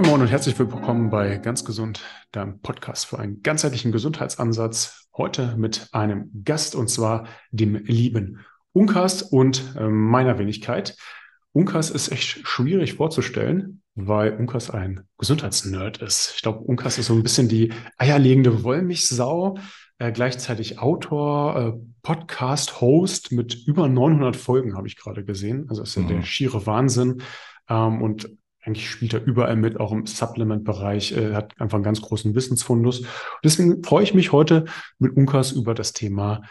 Moin Moin und herzlich willkommen bei Ganz Gesund, deinem Podcast für einen ganzheitlichen Gesundheitsansatz. Heute mit einem Gast und zwar dem lieben Unkas und äh, meiner Wenigkeit. Unkas ist echt schwierig vorzustellen, weil Unkas ein Gesundheitsnerd ist. Ich glaube, Unkas ist so ein bisschen die eierlegende Wollmilchsau, äh, gleichzeitig Autor, äh, Podcast-Host mit über 900 Folgen, habe ich gerade gesehen. Also ist ja mhm. der schiere Wahnsinn. Ähm, und eigentlich spielt er überall mit, auch im Supplement-Bereich, äh, hat einfach einen ganz großen Wissensfundus. deswegen freue ich mich heute mit Unkas über das Thema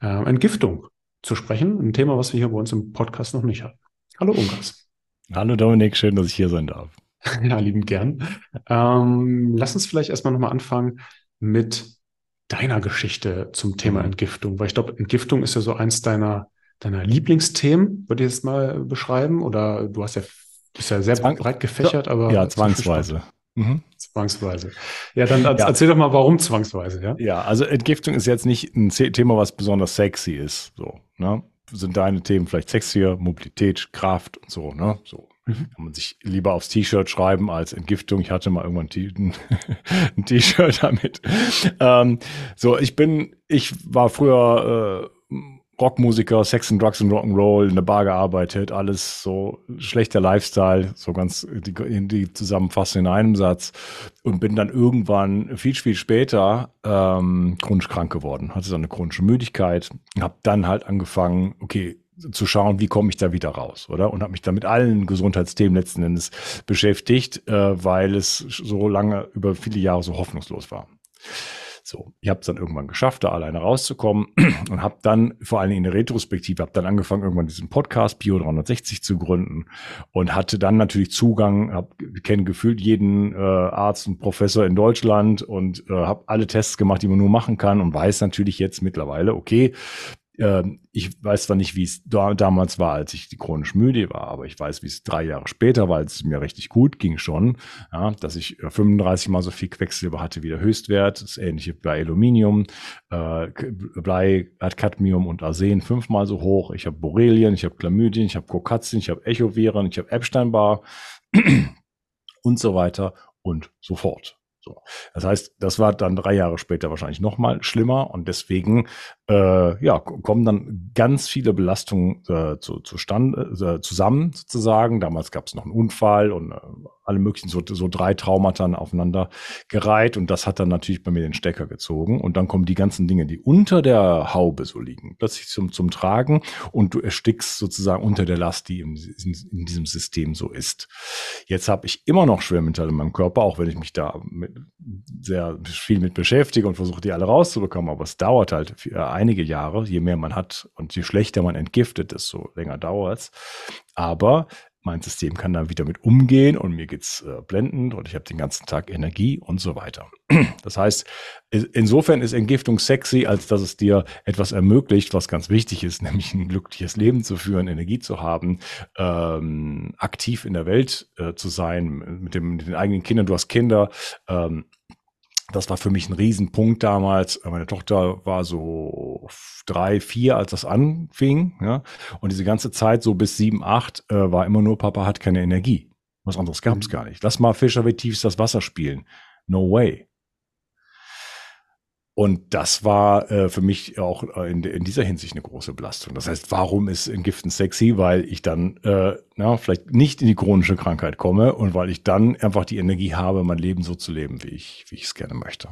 äh, Entgiftung zu sprechen. Ein Thema, was wir hier bei uns im Podcast noch nicht hatten. Hallo Unkas. Hallo Dominik, schön, dass ich hier sein darf. ja, lieben gern. Ähm, lass uns vielleicht erstmal nochmal anfangen mit deiner Geschichte zum Thema mhm. Entgiftung, weil ich glaube, Entgiftung ist ja so eins deiner, deiner Lieblingsthemen, würde ich jetzt mal beschreiben. Oder du hast ja ist ja sehr Zwang breit gefächert, aber. Ja, zwangsweise. Mhm. Zwangsweise. Ja, dann ja. erzähl doch mal, warum zwangsweise, ja? Ja, also Entgiftung ist jetzt nicht ein Thema, was besonders sexy ist. So, ne? Sind deine Themen vielleicht sexier, Mobilität, Kraft und so, ne? So. Mhm. Kann man sich lieber aufs T-Shirt schreiben als Entgiftung. Ich hatte mal irgendwann ein T-Shirt damit. Ähm, so, ich bin, ich war früher äh, Rockmusiker, Sex and Drugs and Rock'n'Roll, in der Bar gearbeitet, alles so schlechter Lifestyle, so ganz die, die Zusammenfassung in einem Satz und bin dann irgendwann viel, viel später ähm, chronisch krank geworden, hatte dann eine chronische Müdigkeit, habe dann halt angefangen, okay, zu schauen, wie komme ich da wieder raus, oder? Und habe mich dann mit allen Gesundheitsthemen letzten Endes beschäftigt, äh, weil es so lange über viele Jahre so hoffnungslos war. So, ich habe es dann irgendwann geschafft, da alleine rauszukommen und habe dann vor allen Dingen in der Retrospektive, habe dann angefangen, irgendwann diesen Podcast Bio 360 zu gründen und hatte dann natürlich Zugang, habe kenne gefühlt jeden äh, Arzt und Professor in Deutschland und äh, habe alle Tests gemacht, die man nur machen kann und weiß natürlich jetzt mittlerweile, okay, ähm, ich weiß zwar nicht, wie es da, damals war, als ich chronisch müde war, aber ich weiß, wie es drei Jahre später war, als es mir richtig gut ging schon, ja, dass ich 35 äh, mal so viel Quecksilber hatte wie der Höchstwert. Das ähnliche bei Aluminium. Äh, Blei hat Cadmium und Arsen fünfmal so hoch. Ich habe Borrelien, ich habe Chlamydien, ich habe Kokazzien, ich habe Echoviren, ich habe Epstein-Barr und so weiter und so fort. So. Das heißt, das war dann drei Jahre später wahrscheinlich noch mal schlimmer und deswegen äh, ja, kommen dann ganz viele Belastungen äh, zu, zustande, äh, zusammen sozusagen. Damals gab es noch einen Unfall und äh, alle möglichen so, so drei Traumata aufeinander gereiht und das hat dann natürlich bei mir den Stecker gezogen und dann kommen die ganzen Dinge, die unter der Haube so liegen, plötzlich zum, zum Tragen und du erstickst sozusagen unter der Last, die im, in, in diesem System so ist. Jetzt habe ich immer noch Schwermetalle in meinem Körper, auch wenn ich mich da mit, sehr viel mit beschäftige und versuche, die alle rauszubekommen, aber es dauert halt einige Jahre, je mehr man hat und je schlechter man entgiftet, desto länger dauert es. Aber mein System kann dann wieder mit umgehen und mir geht's äh, blendend und ich habe den ganzen Tag Energie und so weiter. Das heißt, insofern ist Entgiftung sexy, als dass es dir etwas ermöglicht, was ganz wichtig ist, nämlich ein glückliches Leben zu führen, Energie zu haben, ähm, aktiv in der Welt äh, zu sein, mit, dem, mit den eigenen Kindern. Du hast Kinder. Ähm, das war für mich ein Riesenpunkt damals. Meine Tochter war so drei, vier, als das anfing. Ja? Und diese ganze Zeit, so bis sieben, acht, äh, war immer nur, Papa hat keine Energie. Was anderes gab es mhm. gar nicht. Lass mal Fischer wie tiefst das Wasser spielen. No way. Und das war äh, für mich auch äh, in, in, dieser Hinsicht eine große Belastung. Das heißt, warum ist Entgiften sexy? Weil ich dann äh, na, vielleicht nicht in die chronische Krankheit komme und weil ich dann einfach die Energie habe, mein Leben so zu leben, wie ich, wie ich es gerne möchte.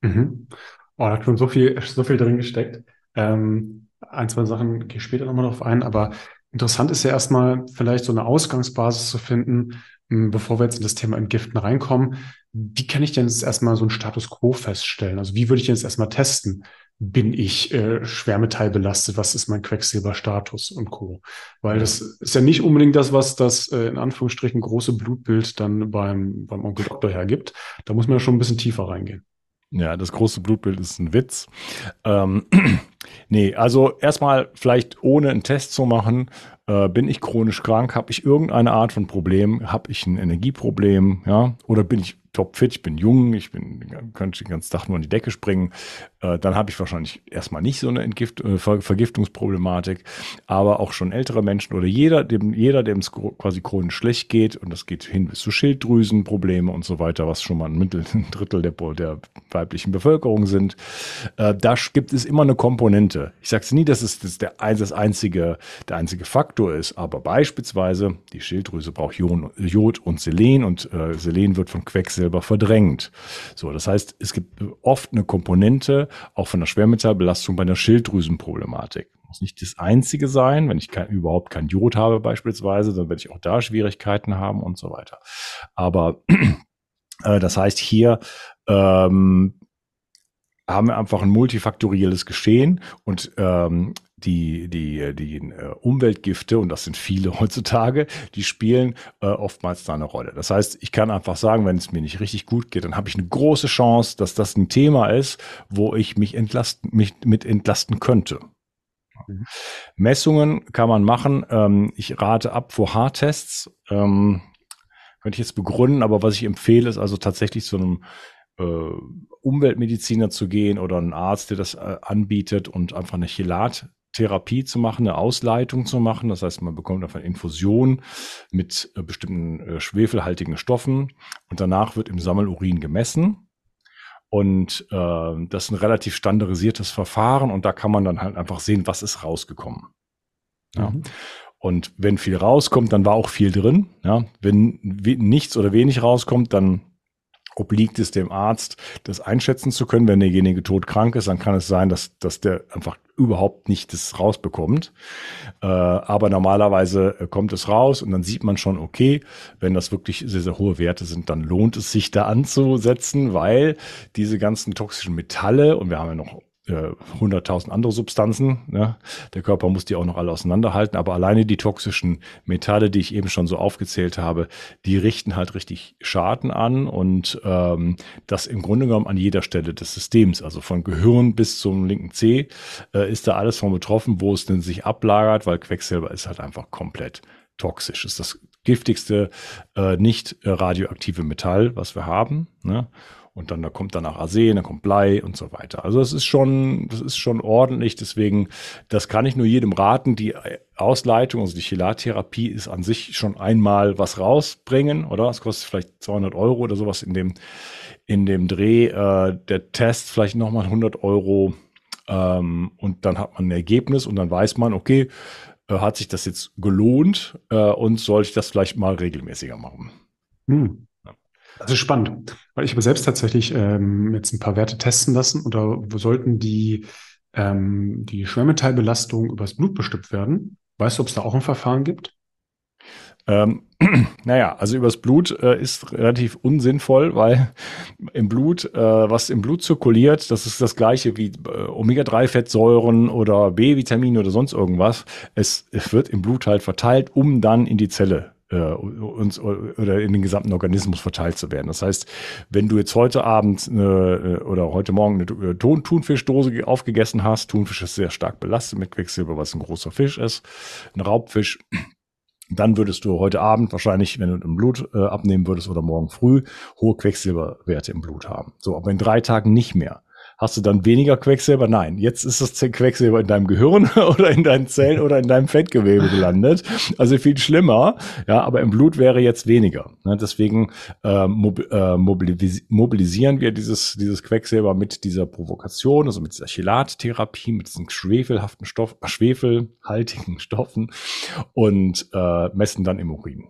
Mhm. Oh, da hat schon so viel, so viel drin gesteckt. Ähm, ein, zwei Sachen gehe ich später nochmal drauf ein, aber interessant ist ja erstmal vielleicht so eine Ausgangsbasis zu finden, bevor wir jetzt in das Thema Entgiften reinkommen wie kann ich denn jetzt erstmal so einen Status quo feststellen? Also wie würde ich denn jetzt erstmal testen? Bin ich äh, schwermetallbelastet? Was ist mein Quecksilberstatus und Co.? Weil das ist ja nicht unbedingt das, was das äh, in Anführungsstrichen große Blutbild dann beim, beim Onkel Doktor hergibt. Da muss man ja schon ein bisschen tiefer reingehen. Ja, das große Blutbild ist ein Witz. Ähm, nee, also erstmal vielleicht ohne einen Test zu machen, äh, bin ich chronisch krank, habe ich irgendeine Art von Problem, habe ich ein Energieproblem, ja, oder bin ich topfit, ich bin jung, ich bin, könnte den ganzen Tag nur an die Decke springen. Äh, dann habe ich wahrscheinlich erstmal nicht so eine Entgift äh, Ver Vergiftungsproblematik. Aber auch schon ältere Menschen oder jeder, dem jeder, dem es quasi chronisch schlecht geht und das geht hin bis zu Schilddrüsenprobleme und so weiter, was schon mal ein, Mittel, ein Drittel der, der weiblichen Bevölkerung sind, äh, da gibt es immer eine Komponente. Ich sage nie, dass es das, der, das einzige, der einzige Faktor ist, aber beispielsweise die Schilddrüse braucht Jod und Selen und äh, Selen wird von Quecksilber verdrängt. So, das heißt, es gibt oft eine Komponente auch von der Schwermetallbelastung bei einer Schilddrüsenproblematik. Muss nicht das einzige sein, wenn ich kein, überhaupt kein Jod habe beispielsweise, dann werde ich auch da Schwierigkeiten haben und so weiter. Aber äh, das heißt hier ähm, haben wir einfach ein multifaktorielles Geschehen und ähm, die, die, die äh, Umweltgifte, und das sind viele heutzutage, die spielen äh, oftmals da eine Rolle. Das heißt, ich kann einfach sagen, wenn es mir nicht richtig gut geht, dann habe ich eine große Chance, dass das ein Thema ist, wo ich mich, entlasten, mich mit entlasten könnte. Mhm. Messungen kann man machen. Ähm, ich rate ab vor Haartests. Ähm, könnte ich jetzt begründen, aber was ich empfehle, ist also tatsächlich zu einem äh, Umweltmediziner zu gehen oder einen Arzt, der das äh, anbietet und einfach eine Chelat Therapie zu machen, eine Ausleitung zu machen. Das heißt, man bekommt einfach eine Infusion mit äh, bestimmten äh, schwefelhaltigen Stoffen und danach wird im Sammelurin gemessen. Und äh, das ist ein relativ standardisiertes Verfahren und da kann man dann halt einfach sehen, was ist rausgekommen. Ja. Mhm. Und wenn viel rauskommt, dann war auch viel drin. Ja. Wenn nichts oder wenig rauskommt, dann obliegt es dem Arzt, das einschätzen zu können. Wenn derjenige todkrank ist, dann kann es sein, dass, dass der einfach überhaupt nicht das rausbekommt. Äh, aber normalerweise äh, kommt es raus und dann sieht man schon, okay, wenn das wirklich sehr, sehr hohe Werte sind, dann lohnt es sich da anzusetzen, weil diese ganzen toxischen Metalle, und wir haben ja noch 100.000 äh, andere Substanzen. Ne? Der Körper muss die auch noch alle auseinanderhalten, aber alleine die toxischen Metalle, die ich eben schon so aufgezählt habe, die richten halt richtig Schaden an und ähm, das im Grunde genommen an jeder Stelle des Systems, also von Gehirn bis zum linken C, äh, ist da alles von betroffen, wo es denn sich ablagert, weil Quecksilber ist halt einfach komplett toxisch. Ist das giftigste äh, nicht radioaktive Metall, was wir haben. Ne? Und dann da kommt danach Arsen, dann kommt Blei und so weiter. Also das ist schon, das ist schon ordentlich. Deswegen, das kann ich nur jedem raten. Die Ausleitung, also die Chelattherapie ist an sich schon einmal was rausbringen, oder? Das kostet vielleicht 200 Euro oder sowas in dem, in dem Dreh. Äh, der Test vielleicht nochmal 100 Euro. Ähm, und dann hat man ein Ergebnis und dann weiß man, okay, äh, hat sich das jetzt gelohnt äh, und soll ich das vielleicht mal regelmäßiger machen. Hm. Das ist spannend, weil ich habe selbst tatsächlich ähm, jetzt ein paar Werte testen lassen oder sollten die, ähm, die Schwermetallbelastung übers Blut bestimmt werden. Weißt du, ob es da auch ein Verfahren gibt? Ähm, naja, also übers Blut äh, ist relativ unsinnvoll, weil im Blut, äh, was im Blut zirkuliert, das ist das gleiche wie äh, Omega-3-Fettsäuren oder B-Vitamine oder sonst irgendwas. Es, es wird im Blut halt verteilt, um dann in die Zelle uns oder in den gesamten Organismus verteilt zu werden. Das heißt, wenn du jetzt heute Abend eine, äh, oder heute Morgen eine äh, Thun Thunfischdose aufgegessen hast, Thunfisch ist sehr stark belastet mit Quecksilber, was ein großer Fisch ist, ein Raubfisch, dann würdest du heute Abend wahrscheinlich, wenn du im Blut äh, abnehmen würdest oder morgen früh, hohe Quecksilberwerte im Blut haben. So, aber in drei Tagen nicht mehr. Hast du dann weniger Quecksilber? Nein, jetzt ist das Quecksilber in deinem Gehirn oder in deinen Zellen oder in deinem Fettgewebe gelandet. Also viel schlimmer. Ja, aber im Blut wäre jetzt weniger. Ne? Deswegen äh, äh mobilisieren wir dieses, dieses Quecksilber mit dieser Provokation, also mit dieser Chelattherapie, mit diesen schwefelhaften Stoff, schwefelhaltigen Stoffen und äh, messen dann im Urin.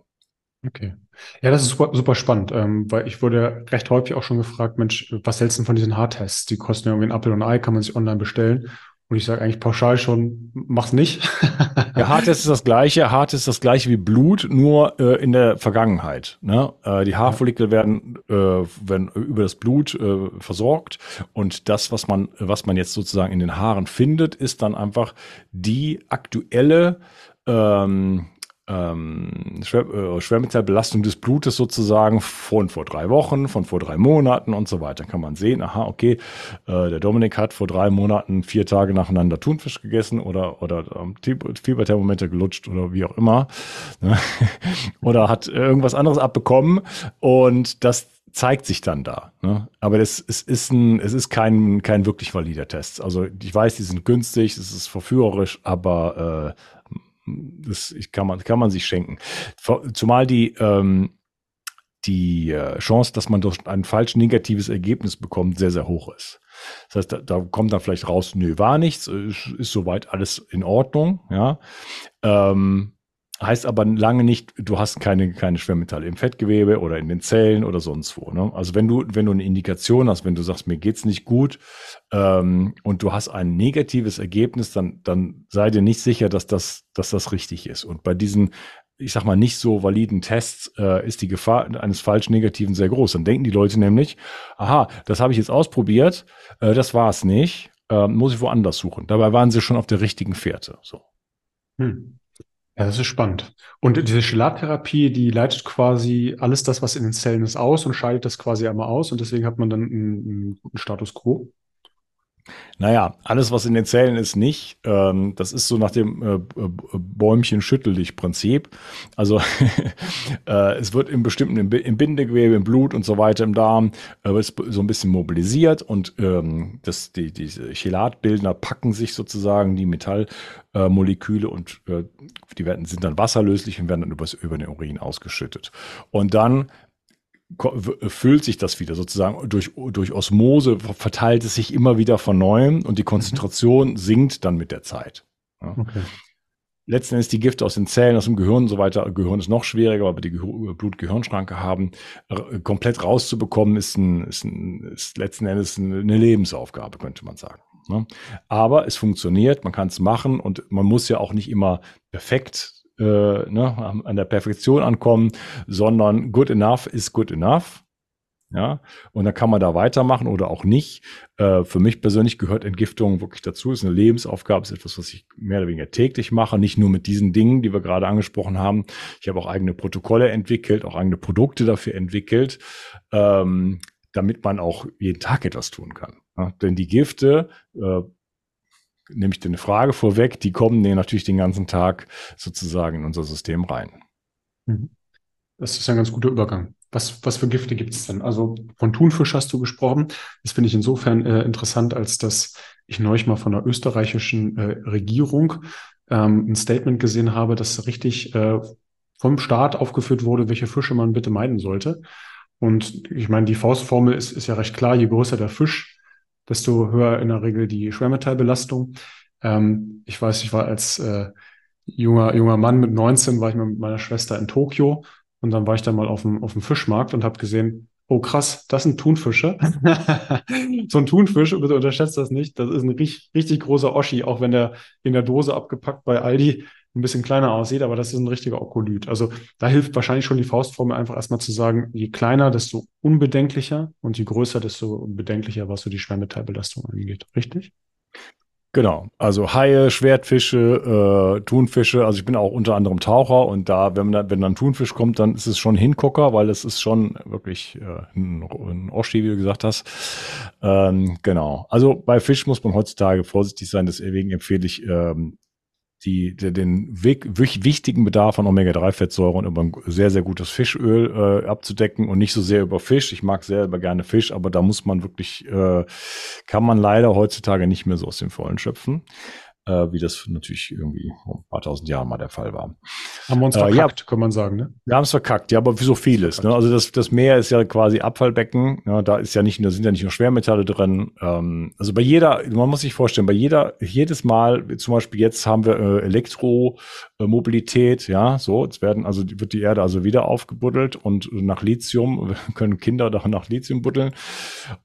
Okay. Ja, das ist super, super spannend, ähm, weil ich wurde recht häufig auch schon gefragt, Mensch, was hältst du denn von diesen Haartests? Die kosten ja irgendwie ein Apfel und ein Ei, kann man sich online bestellen. Und ich sage eigentlich pauschal schon, mach's nicht. ja, Haartest ist das gleiche. Haartest ist das gleiche wie Blut, nur äh, in der Vergangenheit. Ne? Äh, die Haarfollikel werden, äh, werden über das Blut äh, versorgt und das, was man, was man jetzt sozusagen in den Haaren findet, ist dann einfach die aktuelle ähm, ähm, Schwer, äh, Schwermetallbelastung des Blutes sozusagen von vor drei Wochen, von vor drei Monaten und so weiter. Kann man sehen, aha, okay, äh, der Dominik hat vor drei Monaten vier Tage nacheinander Thunfisch gegessen oder, oder ähm, Fieberthermometer gelutscht oder wie auch immer. Ne? oder hat irgendwas anderes abbekommen und das zeigt sich dann da. Ne? Aber das, es ist ein, es ist kein, kein wirklich valider Test. Also ich weiß, die sind günstig, es ist verführerisch, aber äh, das kann, man, kann man sich schenken. Zumal die, ähm, die äh, Chance, dass man durch ein falsch negatives Ergebnis bekommt, sehr, sehr hoch ist. Das heißt, da, da kommt dann vielleicht raus, nö, war nichts, ist, ist soweit alles in Ordnung, ja. Ähm, Heißt aber lange nicht, du hast keine, keine Schwermetalle im Fettgewebe oder in den Zellen oder sonst wo. Ne? Also wenn du, wenn du eine Indikation hast, wenn du sagst, mir geht's nicht gut ähm, und du hast ein negatives Ergebnis, dann, dann sei dir nicht sicher, dass das, dass das richtig ist. Und bei diesen, ich sag mal, nicht so validen Tests äh, ist die Gefahr eines falsch Negativen sehr groß. Dann denken die Leute nämlich, aha, das habe ich jetzt ausprobiert, äh, das war es nicht, äh, muss ich woanders suchen. Dabei waren sie schon auf der richtigen Fährte. So. Hm. Ja, das ist spannend. Und diese Chelattherapie, die leitet quasi alles das, was in den Zellen ist, aus und scheidet das quasi einmal aus und deswegen hat man dann einen, einen guten Status quo. Naja, alles, was in den Zellen ist, nicht. Ähm, das ist so nach dem äh, äh Bäumchen schüttel dich Prinzip. Also äh, es wird im bestimmten, im, Bindegewebe, im Blut und so weiter, im Darm, wird so ein bisschen mobilisiert und ähm, das, die, diese Chelatbildner packen sich sozusagen die Metallmoleküle und die werden, sind dann wasserlöslich und werden dann übers, über den Urin ausgeschüttet. Und dann füllt sich das wieder sozusagen durch, durch Osmose, verteilt es sich immer wieder von neuem und die Konzentration mhm. sinkt dann mit der Zeit. Ja. Okay. Letzten Endes die Gifte aus den Zellen, aus dem Gehirn und so weiter. Gehirn ist noch schwieriger, aber die Blut-Gehirn-Schranke haben, komplett rauszubekommen, ist, ein, ist, ein, ist letzten Endes eine Lebensaufgabe, könnte man sagen. Ne? Aber es funktioniert, man kann es machen und man muss ja auch nicht immer perfekt äh, ne, an der Perfektion ankommen, sondern good enough is good enough. Ja, und dann kann man da weitermachen oder auch nicht. Äh, für mich persönlich gehört Entgiftung wirklich dazu. Ist eine Lebensaufgabe, ist etwas, was ich mehr oder weniger täglich mache. Nicht nur mit diesen Dingen, die wir gerade angesprochen haben. Ich habe auch eigene Protokolle entwickelt, auch eigene Produkte dafür entwickelt, ähm, damit man auch jeden Tag etwas tun kann. Ja, denn die Gifte, äh, nehme ich dir eine Frage vorweg, die kommen natürlich den ganzen Tag sozusagen in unser System rein. Mhm. Das ist ein ganz guter Übergang. Was, was für Gifte gibt es denn? Also von Thunfisch hast du gesprochen. Das finde ich insofern äh, interessant, als dass ich neulich mal von der österreichischen äh, Regierung ähm, ein Statement gesehen habe, dass richtig äh, vom Staat aufgeführt wurde, welche Fische man bitte meiden sollte. Und ich meine, die Faustformel ist, ist ja recht klar, je größer der Fisch, desto höher in der Regel die Schwermetallbelastung. Ähm, ich weiß, ich war als äh, junger, junger Mann mit 19, war ich mit meiner Schwester in Tokio und dann war ich da mal auf dem, auf dem Fischmarkt und habe gesehen, oh krass, das sind Thunfische. so ein Thunfisch, bitte unterschätzt das nicht, das ist ein richtig, richtig großer Oschi, auch wenn der in der Dose abgepackt bei Aldi ein bisschen kleiner aussieht, aber das ist ein richtiger Okolyt. Also da hilft wahrscheinlich schon die Faustformel einfach erstmal zu sagen, je kleiner, desto unbedenklicher und je größer, desto bedenklicher, was so die Schwermetallbelastung angeht. Richtig? Genau, also Haie, Schwertfische, äh, Thunfische. Also ich bin auch unter anderem Taucher und da, wenn, man, wenn dann Thunfisch kommt, dann ist es schon Hingucker, weil es ist schon wirklich äh, ein, ein Oschi, wie du gesagt hast. Ähm, genau. Also bei Fisch muss man heutzutage vorsichtig sein. Deswegen empfehle ich ähm, die, die, den wichtigen Bedarf an Omega-3-Fettsäuren über ein sehr, sehr gutes Fischöl äh, abzudecken und nicht so sehr über Fisch. Ich mag selber gerne Fisch, aber da muss man wirklich, äh, kann man leider heutzutage nicht mehr so aus dem Vollen schöpfen äh, wie das natürlich irgendwie vor ein paar tausend Jahren mal der Fall war. Haben wir uns verkackt, äh, ja, kann man sagen, ne? Wir haben es verkackt, ja, aber wie so vieles. Ne? Also das, das Meer ist ja quasi Abfallbecken. Ja, da ist ja nicht, da sind ja nicht nur Schwermetalle drin. Ähm, also bei jeder, man muss sich vorstellen, bei jeder, jedes Mal, zum Beispiel jetzt haben wir äh, Elektromobilität, ja, so, jetzt werden, also wird die Erde also wieder aufgebuddelt und nach Lithium können Kinder doch nach Lithium buddeln.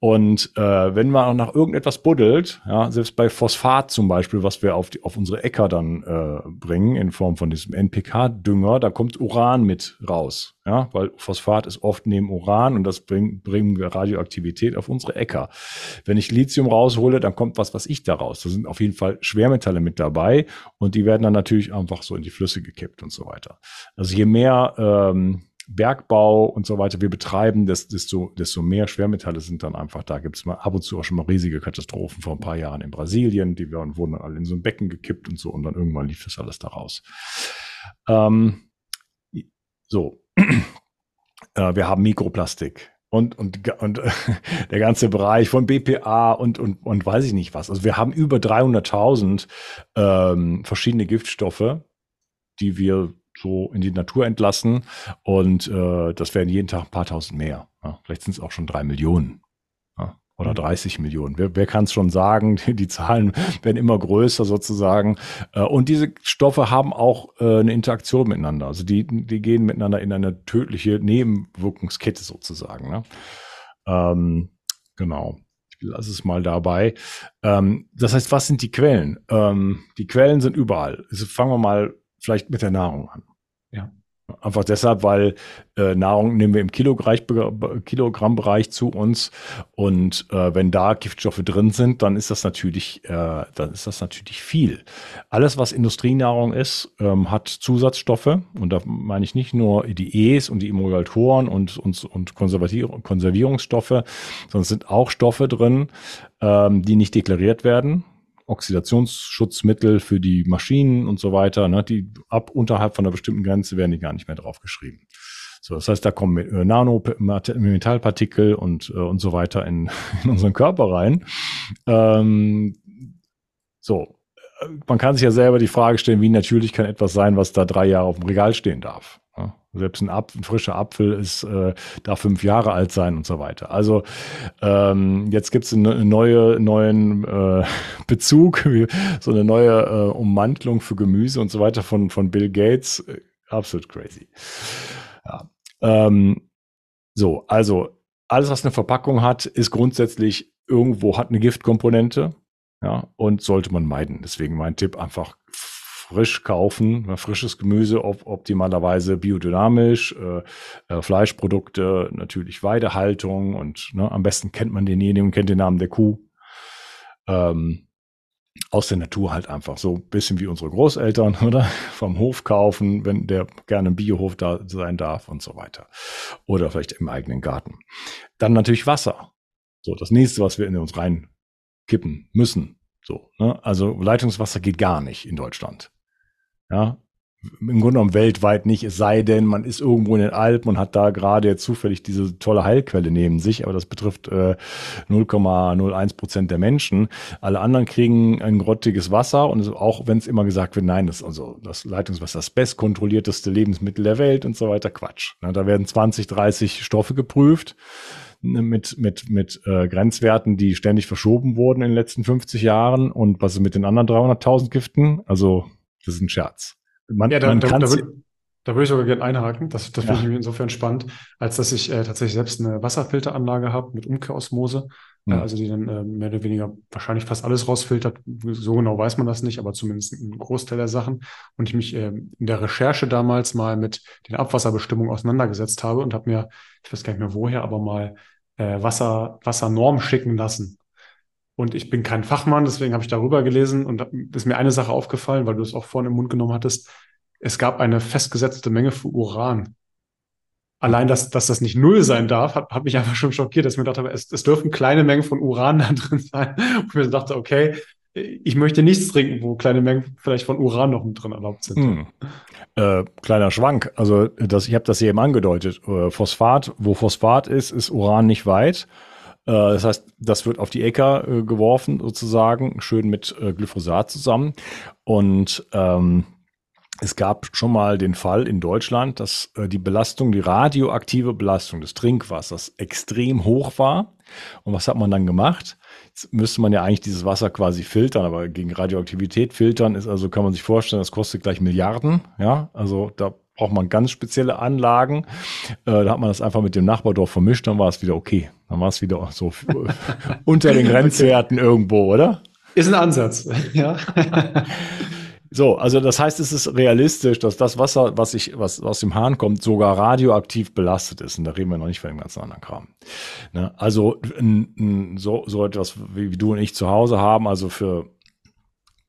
Und äh, wenn man auch nach irgendetwas buddelt, ja, selbst bei Phosphat zum Beispiel, was wir auf, die, auf unsere Äcker dann äh, bringen in Form von diesem NPK-Dünger, da kommt Uran mit raus. Ja, weil Phosphat ist oft neben Uran und das bringt, bringt Radioaktivität auf unsere Äcker. Wenn ich Lithium raushole, dann kommt was, was ich da raus. Da sind auf jeden Fall Schwermetalle mit dabei und die werden dann natürlich einfach so in die Flüsse gekippt und so weiter. Also je mehr ähm, Bergbau und so weiter wir betreiben, desto, desto mehr Schwermetalle sind dann einfach da. Gibt es ab und zu auch schon mal riesige Katastrophen vor ein paar Jahren in Brasilien, die wurden, wurden alle in so ein Becken gekippt und so und dann irgendwann lief das alles da raus. Ähm, so, äh, wir haben Mikroplastik und, und, und der ganze Bereich von BPA und, und, und weiß ich nicht was. Also wir haben über 300.000 ähm, verschiedene Giftstoffe, die wir so in die Natur entlassen. Und äh, das werden jeden Tag ein paar tausend mehr. Ja, vielleicht sind es auch schon drei Millionen ja, oder 30 mhm. Millionen. Wer, wer kann es schon sagen? Die, die, Zahlen werden immer größer sozusagen. Äh, und diese Stoffe haben auch äh, eine Interaktion miteinander. Also die, die gehen miteinander in eine tödliche Nebenwirkungskette sozusagen. Ne? Ähm, genau. Ich lasse es mal dabei. Ähm, das heißt, was sind die Quellen? Ähm, die Quellen sind überall. Also fangen wir mal vielleicht mit der Nahrung an. Ja. Einfach deshalb, weil äh, Nahrung nehmen wir im Kilogrammbereich zu uns und äh, wenn da Giftstoffe drin sind, dann ist das natürlich, äh, dann ist das natürlich viel. Alles, was Industrienahrung ist, ähm, hat Zusatzstoffe und da meine ich nicht nur die E's und die Emulgatoren und, und, und Konservierungsstoffe, sondern es sind auch Stoffe drin, ähm, die nicht deklariert werden Oxidationsschutzmittel für die Maschinen und so weiter, ne, die ab unterhalb von einer bestimmten Grenze werden die gar nicht mehr draufgeschrieben. So, das heißt, da kommen äh, Nanometallpartikel und, äh, und so weiter in, in unseren Körper rein. Ähm, so, man kann sich ja selber die Frage stellen, wie natürlich kann etwas sein, was da drei Jahre auf dem Regal stehen darf. Ja, selbst ein, Apfel, ein, frischer Apfel ist, äh, darf fünf Jahre alt sein und so weiter. Also ähm, jetzt gibt es einen neue, neuen äh, Bezug, so eine neue äh, Ummantelung für Gemüse und so weiter von, von Bill Gates. Absolut crazy. Ja. Ähm, so, also alles, was eine Verpackung hat, ist grundsätzlich irgendwo hat eine Giftkomponente. Ja, und sollte man meiden. Deswegen mein Tipp einfach frisch kaufen, frisches Gemüse op optimalerweise biodynamisch, äh, äh, Fleischprodukte, natürlich Weidehaltung und ne, am besten kennt man denjenigen, kennt den Namen der Kuh. Ähm, aus der Natur halt einfach so ein bisschen wie unsere Großeltern, oder? Vom Hof kaufen, wenn der gerne im Biohof da sein darf und so weiter. Oder vielleicht im eigenen Garten. Dann natürlich Wasser. So, das nächste, was wir in uns reinkippen müssen. So, ne? Also Leitungswasser geht gar nicht in Deutschland. Ja, im Grunde genommen weltweit nicht, es sei denn, man ist irgendwo in den Alpen und hat da gerade zufällig diese tolle Heilquelle neben sich, aber das betrifft äh, 0,01 Prozent der Menschen. Alle anderen kriegen ein grottiges Wasser und auch wenn es immer gesagt wird, nein, das ist also das Leitungswasser das bestkontrollierteste Lebensmittel der Welt und so weiter, Quatsch. Ja, da werden 20, 30 Stoffe geprüft mit, mit, mit äh, Grenzwerten, die ständig verschoben wurden in den letzten 50 Jahren. Und was ist mit den anderen 300.000 Giften? Also das ist ein Scherz. Man, ja, da, man da, da, würde, da würde ich sogar gerne einhaken. Das, das ja. finde ich insofern spannend, als dass ich äh, tatsächlich selbst eine Wasserfilteranlage habe mit Umkehrosmose, äh, also die dann äh, mehr oder weniger wahrscheinlich fast alles rausfiltert. So genau weiß man das nicht, aber zumindest ein Großteil der Sachen. Und ich mich äh, in der Recherche damals mal mit den Abwasserbestimmungen auseinandergesetzt habe und habe mir, ich weiß gar nicht mehr woher, aber mal äh, Wasser, Wassernorm schicken lassen. Und ich bin kein Fachmann, deswegen habe ich darüber gelesen und ist mir eine Sache aufgefallen, weil du es auch vorhin im Mund genommen hattest. Es gab eine festgesetzte Menge für Uran. Allein, dass, dass das nicht null sein darf, hat, hat mich einfach schon schockiert, dass ich mir dachte, es, es dürfen kleine Mengen von Uran da drin sein. Und mir dachte, okay, ich möchte nichts trinken, wo kleine Mengen vielleicht von Uran noch mit drin erlaubt sind. Hm. Äh, kleiner Schwank, also das, ich habe das eben angedeutet. Äh, Phosphat, wo Phosphat ist, ist Uran nicht weit. Äh, das heißt, das wird auf die Äcker äh, geworfen sozusagen, schön mit äh, Glyphosat zusammen. Und ähm, es gab schon mal den Fall in Deutschland, dass äh, die Belastung, die radioaktive Belastung des Trinkwassers extrem hoch war. Und was hat man dann gemacht? Jetzt müsste man ja eigentlich dieses Wasser quasi filtern, aber gegen Radioaktivität filtern ist also, kann man sich vorstellen, das kostet gleich Milliarden. Ja, also da braucht man ganz spezielle Anlagen. Äh, da hat man das einfach mit dem Nachbardorf vermischt, dann war es wieder okay. Dann war es wieder so unter den Grenzwerten irgendwo, oder? Ist ein Ansatz, ja. So, also das heißt, es ist realistisch, dass das Wasser, was ich, was aus dem Hahn kommt, sogar radioaktiv belastet ist. Und da reden wir noch nicht von dem ganzen anderen Kram. Ne? Also n, n, so, so etwas wie, wie du und ich zu Hause haben, also für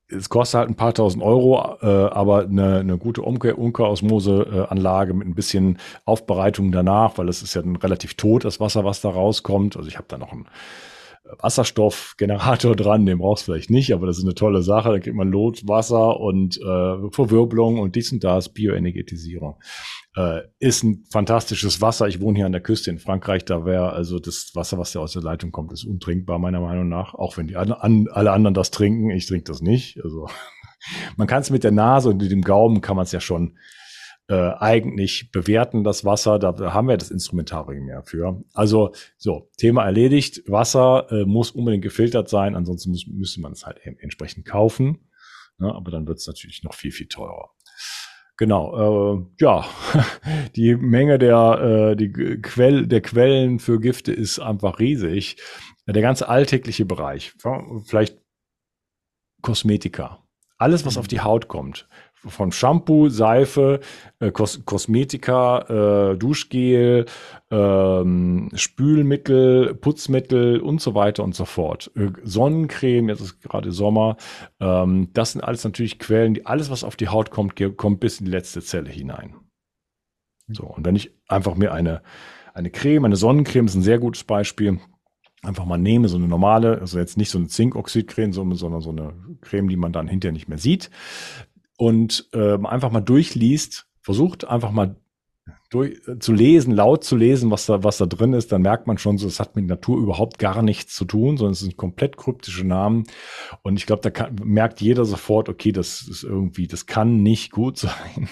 es kostet halt ein paar tausend Euro, äh, aber eine, eine gute Umkehrosmose-Anlage mit ein bisschen Aufbereitung danach, weil es ist ja dann relativ tot, das Wasser, was da rauskommt. Also ich habe da noch ein Wasserstoffgenerator dran, den brauchst du vielleicht nicht, aber das ist eine tolle Sache. Da kriegt man Lot, Wasser und äh, Verwirbelung und dies und das, Bioenergetisierung. Äh, ist ein fantastisches Wasser. Ich wohne hier an der Küste in Frankreich, da wäre also das Wasser, was da aus der Leitung kommt, ist untrinkbar, meiner Meinung nach. Auch wenn die an, an, alle anderen das trinken, ich trinke das nicht. Also man kann es mit der Nase und mit dem Gaumen kann man es ja schon äh, eigentlich bewerten, das Wasser. Da haben wir das Instrumentarium mehr für. Also so, Thema erledigt. Wasser äh, muss unbedingt gefiltert sein, ansonsten muss, müsste man es halt entsprechend kaufen. Ne? Aber dann wird es natürlich noch viel, viel teurer. Genau, äh, ja, die Menge der, äh, die Quell, der Quellen für Gifte ist einfach riesig. Der ganze alltägliche Bereich, vielleicht Kosmetika, alles, was auf die Haut kommt, von Shampoo, Seife, äh, Kos Kosmetika, äh, Duschgel, ähm, Spülmittel, Putzmittel und so weiter und so fort. Äh, Sonnencreme, jetzt ist gerade Sommer. Ähm, das sind alles natürlich Quellen, die alles, was auf die Haut kommt, kommt bis in die letzte Zelle hinein. So, und wenn ich einfach mir eine, eine Creme, eine Sonnencreme ist ein sehr gutes Beispiel, einfach mal nehme, so eine normale, also jetzt nicht so eine Zinkoxidcreme, sondern so eine Creme, die man dann hinterher nicht mehr sieht, und äh, einfach mal durchliest, versucht einfach mal durch, äh, zu lesen, laut zu lesen, was da, was da drin ist, dann merkt man schon so, es hat mit Natur überhaupt gar nichts zu tun, sondern es sind komplett kryptische Namen. Und ich glaube, da kann, merkt jeder sofort, okay, das ist irgendwie, das kann nicht gut sein.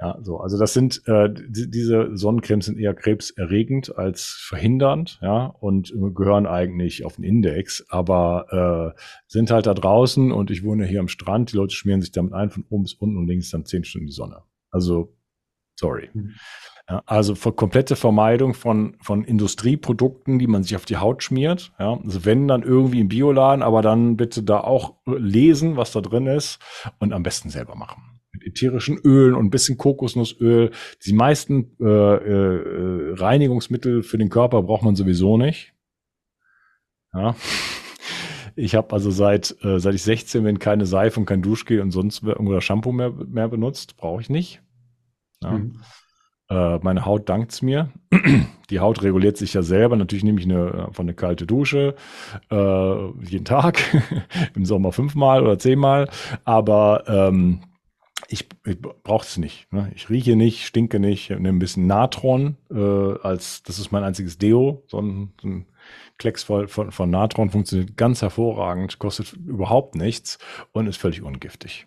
Ja, so, also das sind äh, die, diese Sonnencremes sind eher krebserregend als verhindernd, ja, und gehören eigentlich auf den Index, aber äh, sind halt da draußen und ich wohne hier am Strand, die Leute schmieren sich damit ein von oben bis unten und links dann zehn Stunden die Sonne. Also, sorry. Mhm. Ja, also für komplette Vermeidung von, von Industrieprodukten, die man sich auf die Haut schmiert. Ja, also wenn dann irgendwie im Bioladen, aber dann bitte da auch lesen, was da drin ist und am besten selber machen mit ätherischen Ölen und ein bisschen Kokosnussöl. Die meisten äh, äh, Reinigungsmittel für den Körper braucht man sowieso nicht. Ja. Ich habe also seit äh, seit ich 16 bin keine Seife und kein Duschgel und sonst oder Shampoo mehr, mehr benutzt. Brauche ich nicht. Ja. Mhm. Äh, meine Haut dankt's mir. Die Haut reguliert sich ja selber. Natürlich nehme ich eine, von eine kalte Dusche äh, jeden Tag, im Sommer fünfmal oder zehnmal. Aber ähm, ich, ich brauche es nicht. Ne? Ich rieche nicht, stinke nicht, nehme ein bisschen Natron äh, als das ist mein einziges Deo. So ein, so ein Klecks von, von, von Natron funktioniert ganz hervorragend, kostet überhaupt nichts und ist völlig ungiftig.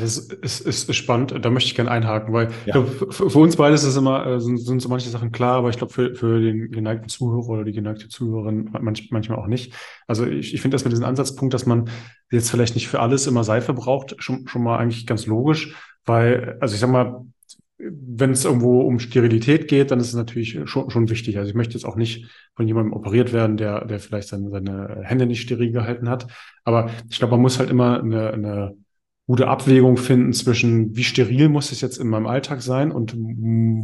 Das ist, ist, ist spannend, da möchte ich gerne einhaken, weil ja. glaub, für, für, uns beide ist immer, äh, sind, sind so manche Sachen klar, aber ich glaube, für, für den geneigten Zuhörer oder die geneigte Zuhörerin manch, manchmal auch nicht. Also ich, ich finde das mit diesem Ansatzpunkt, dass man jetzt vielleicht nicht für alles immer Seife braucht, schon, schon mal eigentlich ganz logisch, weil, also ich sag mal, wenn es irgendwo um Sterilität geht, dann ist es natürlich schon, schon wichtig. Also ich möchte jetzt auch nicht von jemandem operiert werden, der, der vielleicht seine, seine Hände nicht steril gehalten hat. Aber ich glaube, man muss halt immer eine, eine gute Abwägung finden zwischen, wie steril muss es jetzt in meinem Alltag sein und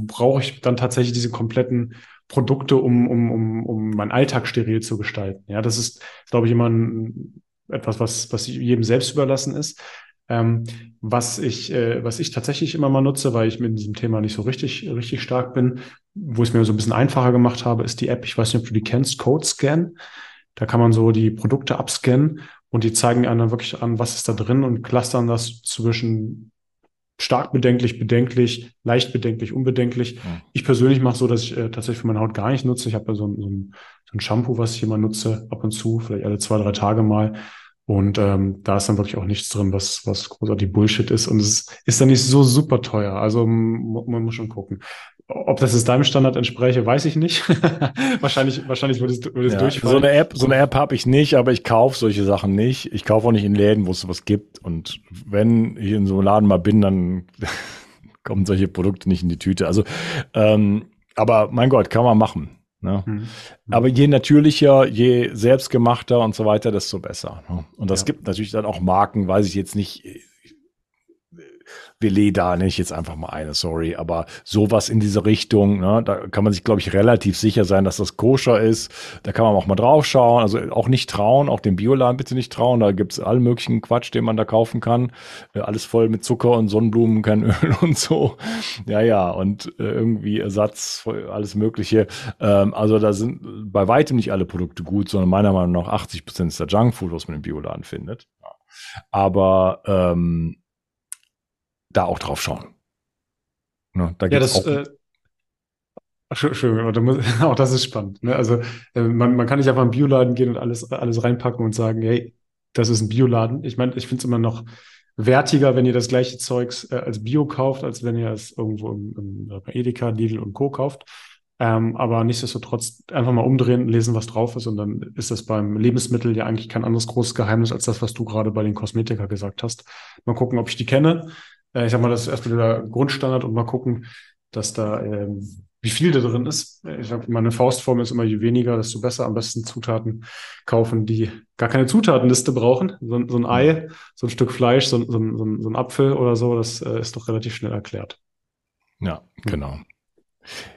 brauche ich dann tatsächlich diese kompletten Produkte, um, um, um, um meinen Alltag steril zu gestalten. Ja, das ist, glaube ich, immer ein, etwas, was, was jedem selbst überlassen ist. Ähm, was ich, äh, was ich tatsächlich immer mal nutze, weil ich mit diesem Thema nicht so richtig, richtig stark bin, wo ich es mir so ein bisschen einfacher gemacht habe, ist die App, ich weiß nicht, ob du die kennst, Code Scan. Da kann man so die Produkte abscannen und die zeigen einem dann wirklich an, was ist da drin und clustern das zwischen stark bedenklich, bedenklich, leicht bedenklich, unbedenklich. Ja. Ich persönlich mache so, dass ich äh, tatsächlich für meine Haut gar nicht nutze. Ich habe ja so ein, so, ein, so ein Shampoo, was ich immer nutze, ab und zu, vielleicht alle zwei, drei Tage mal. Und ähm, da ist dann wirklich auch nichts drin, was, was großartig Bullshit ist. Und es ist dann nicht so super teuer. Also man muss schon gucken. Ob das jetzt deinem Standard entspräche, weiß ich nicht. wahrscheinlich, wahrscheinlich würde es, würde es ja, durchfallen. So eine App, so eine App habe ich nicht, aber ich kaufe solche Sachen nicht. Ich kaufe auch nicht in Läden, wo es sowas gibt. Und wenn ich in so einem Laden mal bin, dann kommen solche Produkte nicht in die Tüte. Also, ähm, aber mein Gott, kann man machen. Ne? Mhm. Aber je natürlicher, je selbstgemachter und so weiter, desto besser. Ne? Und das ja. gibt natürlich dann auch Marken, weiß ich jetzt nicht, leh da nicht jetzt einfach mal eine, sorry, aber sowas in diese Richtung, ne, da kann man sich, glaube ich, relativ sicher sein, dass das koscher ist. Da kann man auch mal drauf schauen, also auch nicht trauen, auch dem Bioladen bitte nicht trauen, da gibt's allen möglichen Quatsch, den man da kaufen kann. Äh, alles voll mit Zucker und Sonnenblumen, kein Öl und so. Ja, ja, und äh, irgendwie Ersatz, alles Mögliche. Ähm, also da sind bei weitem nicht alle Produkte gut, sondern meiner Meinung nach 80 Prozent ist der Junkfood, was man im Bioladen findet. Aber ähm, da auch drauf schauen. Ne, da ja, das, auch äh, Entschuldigung, auch das ist spannend. Ne? Also äh, man, man kann nicht einfach in einen Bioladen gehen und alles, alles reinpacken und sagen, hey, das ist ein Bioladen. Ich meine, ich finde es immer noch wertiger, wenn ihr das gleiche Zeugs äh, als Bio kauft, als wenn ihr es irgendwo im, im, bei Edeka, Lidl und Co. kauft. Ähm, aber nichtsdestotrotz einfach mal umdrehen, lesen, was drauf ist. Und dann ist das beim Lebensmittel ja eigentlich kein anderes großes Geheimnis als das, was du gerade bei den Kosmetika gesagt hast. Mal gucken, ob ich die kenne. Äh, ich sag mal, das ist erstmal der Grundstandard und mal gucken, dass da, ähm, wie viel da drin ist. Ich sag, meine Faustform ist immer, je weniger, desto besser. Am besten Zutaten kaufen, die gar keine Zutatenliste brauchen. So, so ein Ei, so ein Stück Fleisch, so, so, so, ein Apfel oder so, das äh, ist doch relativ schnell erklärt. Ja, genau.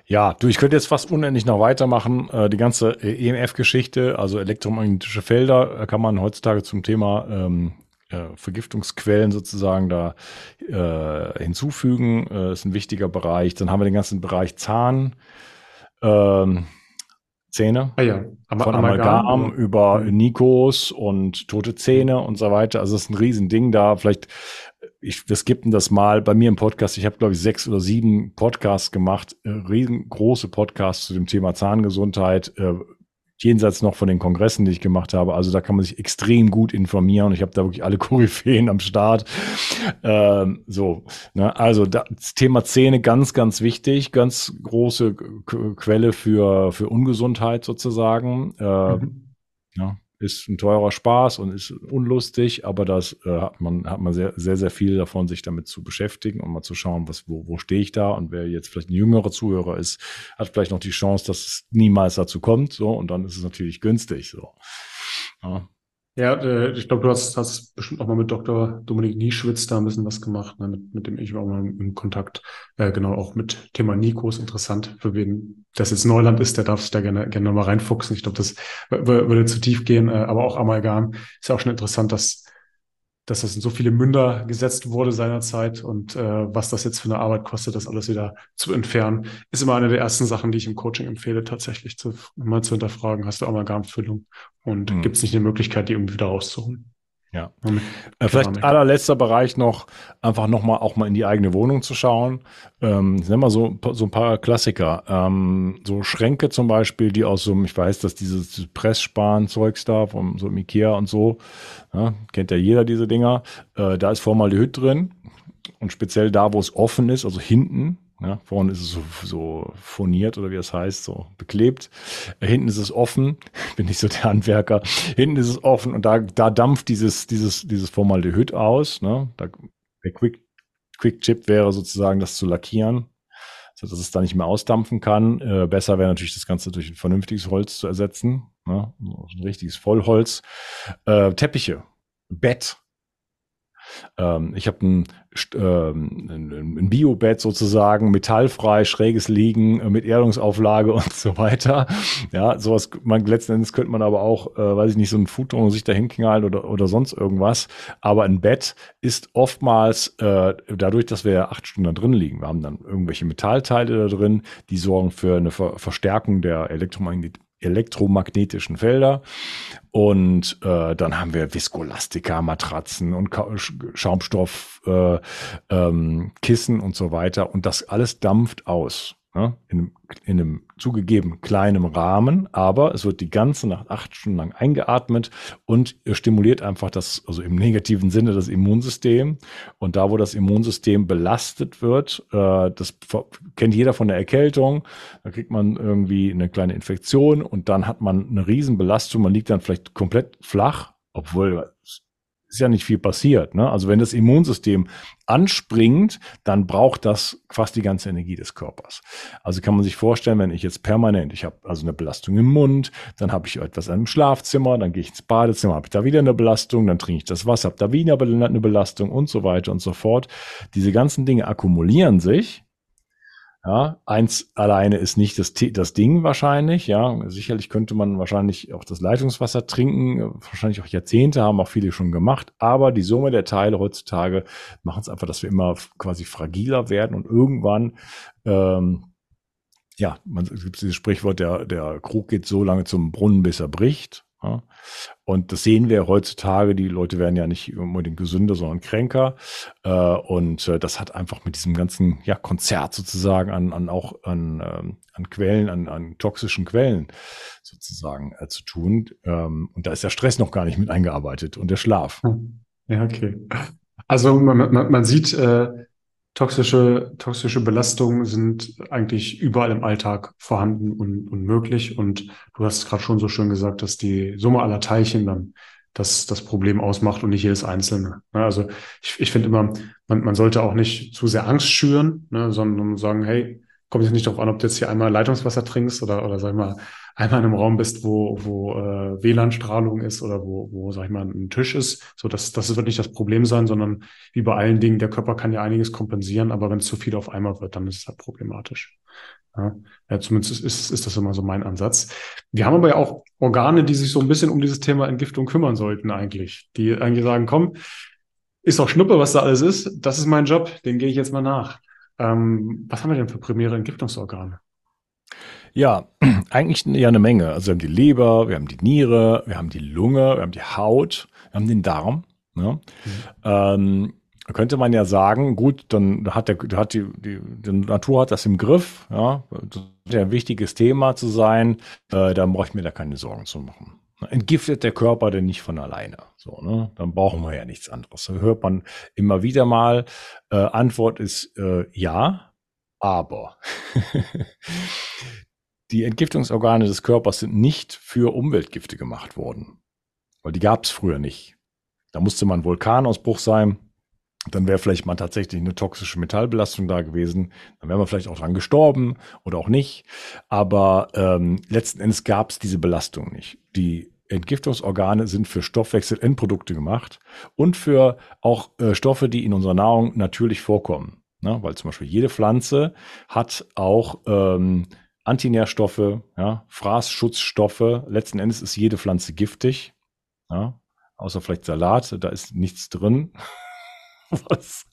Ja, du, ich könnte jetzt fast unendlich noch weitermachen. Äh, die ganze EMF-Geschichte, also elektromagnetische Felder, äh, kann man heutzutage zum Thema ähm, äh, Vergiftungsquellen sozusagen da äh, hinzufügen. Äh, ist ein wichtiger Bereich. Dann haben wir den ganzen Bereich Zahn. Ähm, Zähne. Ah ja, Am von Amalgam, Amalgam über mhm. Nikos und tote Zähne und so weiter. Also das ist ein Riesending da. Vielleicht ich, wir skippen das mal bei mir im Podcast. Ich habe, glaube ich, sechs oder sieben Podcasts gemacht, äh, riesengroße Podcasts zu dem Thema Zahngesundheit, äh, jenseits noch von den Kongressen, die ich gemacht habe. Also da kann man sich extrem gut informieren. Ich habe da wirklich alle Koryphäen am Start. Ähm, so, ne? also das Thema Zähne ganz, ganz wichtig, ganz große Quelle für für Ungesundheit sozusagen. Äh, mhm. ja, ist ein teurer Spaß und ist unlustig, aber das äh, hat man, hat man sehr, sehr, sehr viel davon, sich damit zu beschäftigen und mal zu schauen, was, wo, wo stehe ich da und wer jetzt vielleicht ein jüngerer Zuhörer ist, hat vielleicht noch die Chance, dass es niemals dazu kommt, so, und dann ist es natürlich günstig, so. Ja. Ja, äh, ich glaube, du hast, hast bestimmt auch mal mit Dr. Dominik Nieschwitz da ein bisschen was gemacht, ne, mit, mit dem ich war auch mal im Kontakt. Äh, genau, auch mit Thema Nikos interessant. Für wen das jetzt Neuland ist, der darf sich da gerne, gerne mal reinfuchsen. Ich glaube, das würde zu tief gehen, äh, aber auch Amalgam ist ja auch schon interessant, dass dass das in so viele Münder gesetzt wurde seinerzeit und äh, was das jetzt für eine Arbeit kostet, das alles wieder zu entfernen, ist immer eine der ersten Sachen, die ich im Coaching empfehle, tatsächlich zu, mal zu hinterfragen, hast du Amalgamfüllung und mhm. gibt es nicht eine Möglichkeit, die irgendwie wieder rauszuholen? Ja. Äh, vielleicht allerletzter Bereich noch, einfach nochmal auch mal in die eigene Wohnung zu schauen. Ähm, nehmen wir so, so ein paar Klassiker. Ähm, so Schränke zum Beispiel, die aus so, ich weiß, dass dieses Pressspan-Zeugs da, vom so im Ikea und so, ja, kennt ja jeder diese Dinger. Äh, da ist Formaldehyd drin. Und speziell da, wo es offen ist, also hinten, ja, vorne ist es so, so foniert oder wie das heißt, so beklebt. Äh, hinten ist es offen. Bin nicht so der Handwerker. Hinten ist es offen und da, da dampft dieses, dieses, dieses Formaldehyd aus. Ne? Da, der Quick, Quick Chip wäre sozusagen das zu lackieren, so dass es da nicht mehr ausdampfen kann. Äh, besser wäre natürlich das Ganze durch ein vernünftiges Holz zu ersetzen. Ne? Ein richtiges Vollholz. Äh, Teppiche, Bett, ähm, ich habe ein, ähm, ein, Biobett sozusagen, metallfrei, schräges Liegen äh, mit Erdungsauflage und so weiter. Ja, sowas, man, letzten Endes könnte man aber auch, äh, weiß ich nicht, so ein Futon sich dahin knallen oder, oder sonst irgendwas. Aber ein Bett ist oftmals, äh, dadurch, dass wir acht Stunden da drin liegen, wir haben dann irgendwelche Metallteile da drin, die sorgen für eine Ver Verstärkung der Elektromagnet elektromagnetischen Felder. Und äh, dann haben wir Viskolastika, Matratzen und Ka Schaumstoff, äh, ähm, und so weiter. Und das alles dampft aus. Ne? In, in einem zugegeben kleinen Rahmen, aber es wird die ganze Nacht acht Stunden lang eingeatmet und stimuliert einfach das, also im negativen Sinne das Immunsystem. Und da, wo das Immunsystem belastet wird, äh, das kennt jeder von der Erkältung, da kriegt man irgendwie eine kleine Infektion und dann hat man eine Riesenbelastung, man liegt dann vielleicht komplett flach, obwohl ist ja nicht viel passiert. Ne? Also wenn das Immunsystem anspringt, dann braucht das fast die ganze Energie des Körpers. Also kann man sich vorstellen, wenn ich jetzt permanent, ich habe also eine Belastung im Mund, dann habe ich etwas im Schlafzimmer, dann gehe ich ins Badezimmer, habe ich da wieder eine Belastung, dann trinke ich das Wasser, habe da wieder eine Belastung und so weiter und so fort. Diese ganzen Dinge akkumulieren sich ja, eins alleine ist nicht das, das Ding wahrscheinlich. Ja, sicherlich könnte man wahrscheinlich auch das Leitungswasser trinken. Wahrscheinlich auch Jahrzehnte haben auch viele schon gemacht. Aber die Summe der Teile heutzutage machen es einfach, dass wir immer quasi fragiler werden und irgendwann, ähm, ja, man es gibt dieses Sprichwort, der, der Krug geht so lange zum Brunnen, bis er bricht. Ja. Und das sehen wir heutzutage. Die Leute werden ja nicht unbedingt gesünder, sondern kränker. Äh, und äh, das hat einfach mit diesem ganzen ja, Konzert sozusagen an, an auch an, ähm, an Quellen, an, an toxischen Quellen sozusagen äh, zu tun. Ähm, und da ist der Stress noch gar nicht mit eingearbeitet und der Schlaf. Ja, okay. Also man, man, man sieht, äh, toxische, toxische Belastungen sind eigentlich überall im Alltag vorhanden und, und möglich. Und du hast gerade schon so schön gesagt, dass die Summe aller Teilchen dann das, das Problem ausmacht und nicht jedes einzelne. Also ich, ich finde immer, man, man sollte auch nicht zu sehr Angst schüren, ne, sondern sagen, hey, kommt jetzt nicht darauf an, ob du jetzt hier einmal Leitungswasser trinkst oder, oder sag ich mal, einmal in einem Raum bist, wo, wo äh, WLAN-Strahlung ist oder wo, wo, sag ich mal, ein Tisch ist. So, das, das wird nicht das Problem sein, sondern wie bei allen Dingen, der Körper kann ja einiges kompensieren, aber wenn es zu viel auf einmal wird, dann ist es halt problematisch. Ja, ja zumindest ist, ist das immer so mein Ansatz. Wir haben aber ja auch Organe, die sich so ein bisschen um dieses Thema Entgiftung kümmern sollten eigentlich, die eigentlich sagen, komm, ist doch Schnuppe, was da alles ist. Das ist mein Job, den gehe ich jetzt mal nach. Ähm, was haben wir denn für primäre Entgiftungsorgane? Ja, eigentlich ja eine Menge. Also wir haben die Leber, wir haben die Niere, wir haben die Lunge, wir haben die Haut, wir haben den Darm. Ne? Mhm. Ähm, könnte man ja sagen, gut, dann hat der, hat die, die, die Natur hat das im Griff, ja, das ist ja ein wichtiges Thema zu sein, äh, dann brauche ich mir da keine Sorgen zu machen. Entgiftet der Körper denn nicht von alleine? So, ne? Dann brauchen wir ja nichts anderes. Da hört man immer wieder mal. Äh, Antwort ist äh, ja, aber die Entgiftungsorgane des Körpers sind nicht für Umweltgifte gemacht worden. Weil die gab es früher nicht. Da musste man Vulkanausbruch sein. Dann wäre vielleicht mal tatsächlich eine toxische Metallbelastung da gewesen. Dann wäre man vielleicht auch dran gestorben oder auch nicht. Aber ähm, letzten Endes gab es diese Belastung nicht. Die Entgiftungsorgane sind für Stoffwechselendprodukte gemacht und für auch äh, Stoffe, die in unserer Nahrung natürlich vorkommen. Ne? Weil zum Beispiel jede Pflanze hat auch ähm, Antinährstoffe, ja, Fraßschutzstoffe. Letzten Endes ist jede Pflanze giftig, ja, außer vielleicht Salat, da ist nichts drin. Was?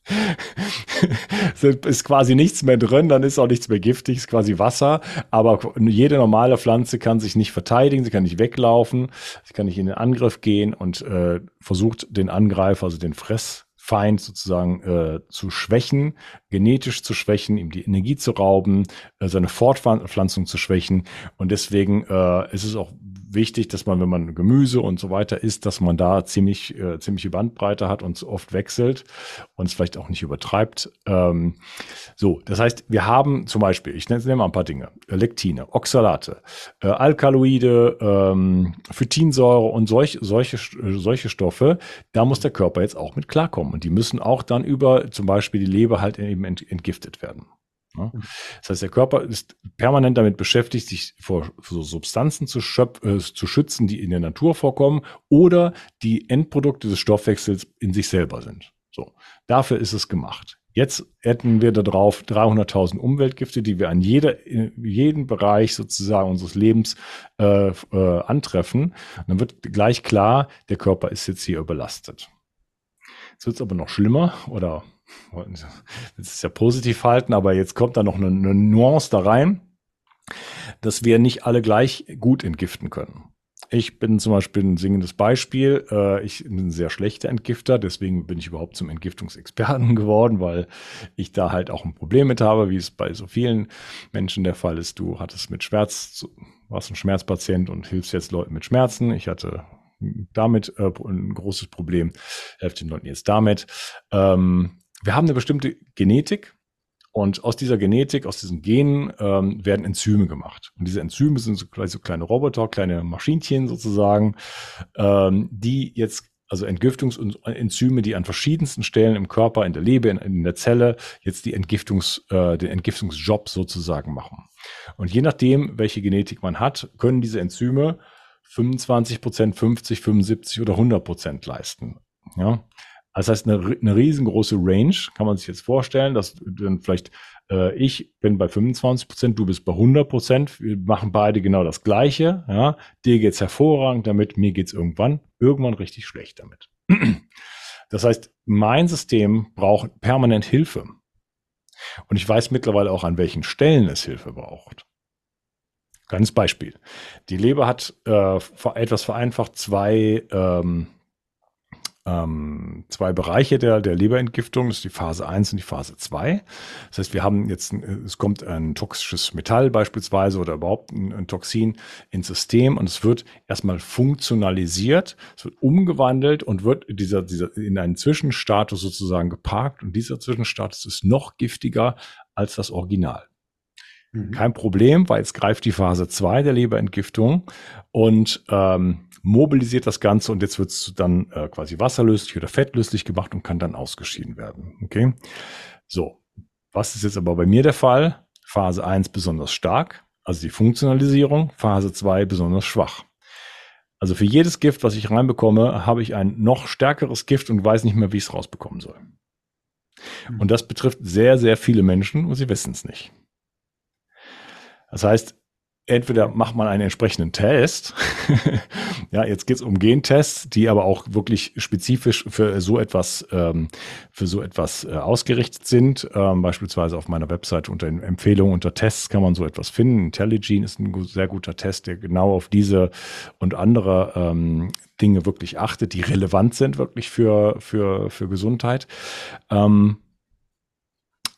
ist quasi nichts mehr drin, dann ist auch nichts mehr giftig, ist quasi Wasser. Aber jede normale Pflanze kann sich nicht verteidigen, sie kann nicht weglaufen, sie kann nicht in den Angriff gehen und äh, versucht den Angreifer, also den Fress, Feind sozusagen äh, zu schwächen, genetisch zu schwächen, ihm die Energie zu rauben, äh, seine Fortpflanzung zu schwächen. Und deswegen äh, ist es auch wichtig, dass man, wenn man Gemüse und so weiter isst, dass man da ziemlich, äh, ziemliche Bandbreite hat und oft wechselt und es vielleicht auch nicht übertreibt. Ähm, so, das heißt, wir haben zum Beispiel, ich nenne, mal ein paar Dinge, Lektine, Oxalate, äh, Alkaloide, ähm, Phytinsäure und solch, solche, solche Stoffe, da muss der Körper jetzt auch mit klarkommen. Und die müssen auch dann über zum Beispiel die Leber halt eben entgiftet werden. Ne? Mhm. Das heißt, der Körper ist permanent damit beschäftigt, sich vor, vor Substanzen zu, äh, zu schützen, die in der Natur vorkommen oder die Endprodukte des Stoffwechsels in sich selber sind. So, dafür ist es gemacht. Jetzt hätten wir darauf 300.000 Umweltgifte, die wir an jeder, in jedem Bereich sozusagen unseres Lebens äh, äh, antreffen. Und dann wird gleich klar, der Körper ist jetzt hier überlastet. Jetzt wird es aber noch schlimmer oder das ist ja positiv halten, aber jetzt kommt da noch eine, eine Nuance da rein, dass wir nicht alle gleich gut entgiften können. Ich bin zum Beispiel ein singendes Beispiel. Äh, ich bin ein sehr schlechter Entgifter, deswegen bin ich überhaupt zum Entgiftungsexperten geworden, weil ich da halt auch ein Problem mit habe, wie es bei so vielen Menschen der Fall ist. Du hattest mit Schmerz, warst ein Schmerzpatient und hilfst jetzt Leuten mit Schmerzen. Ich hatte damit äh, ein großes Problem, helfe den Leuten jetzt damit. Ähm, wir haben eine bestimmte Genetik und aus dieser Genetik, aus diesen Genen ähm, werden Enzyme gemacht. Und diese Enzyme sind so, so kleine Roboter, kleine Maschinchen sozusagen, ähm, die jetzt also Entgiftungsenzyme, die an verschiedensten Stellen im Körper, in der Leber, in, in der Zelle jetzt die Entgiftungs, äh, den Entgiftungsjob sozusagen machen. Und je nachdem, welche Genetik man hat, können diese Enzyme 25 Prozent, 50, 75 oder 100 Prozent leisten. Ja. Das heißt, eine, eine riesengroße Range kann man sich jetzt vorstellen, dass dann vielleicht äh, ich bin bei 25 Prozent, du bist bei 100 Prozent. Wir machen beide genau das Gleiche. Ja. Dir geht's hervorragend damit, mir geht's irgendwann, irgendwann richtig schlecht damit. Das heißt, mein System braucht permanent Hilfe. Und ich weiß mittlerweile auch, an welchen Stellen es Hilfe braucht. Ganz Beispiel. Die Leber hat äh, etwas vereinfacht zwei ähm, ähm, zwei Bereiche der, der Leberentgiftung. Das ist die Phase 1 und die Phase 2. Das heißt, wir haben jetzt, es kommt ein toxisches Metall beispielsweise oder überhaupt ein, ein Toxin ins System und es wird erstmal funktionalisiert, es wird umgewandelt und wird dieser, dieser in einen Zwischenstatus sozusagen geparkt und dieser Zwischenstatus ist noch giftiger als das Original. Mhm. Kein Problem, weil jetzt greift die Phase 2 der Leberentgiftung und ähm, mobilisiert das Ganze und jetzt wird es dann äh, quasi wasserlöslich oder fettlöslich gemacht und kann dann ausgeschieden werden. Okay. So. Was ist jetzt aber bei mir der Fall? Phase 1 besonders stark, also die Funktionalisierung, Phase 2 besonders schwach. Also für jedes Gift, was ich reinbekomme, habe ich ein noch stärkeres Gift und weiß nicht mehr, wie ich es rausbekommen soll. Hm. Und das betrifft sehr, sehr viele Menschen und sie wissen es nicht. Das heißt, entweder macht man einen entsprechenden Test. ja, jetzt geht es um Gentests, die aber auch wirklich spezifisch für so etwas, ähm, für so etwas äh, ausgerichtet sind. Ähm, beispielsweise auf meiner Webseite unter Empfehlungen unter Tests kann man so etwas finden. IntelliGene ist ein sehr guter Test, der genau auf diese und andere ähm, Dinge wirklich achtet, die relevant sind wirklich für, für, für Gesundheit. Ähm,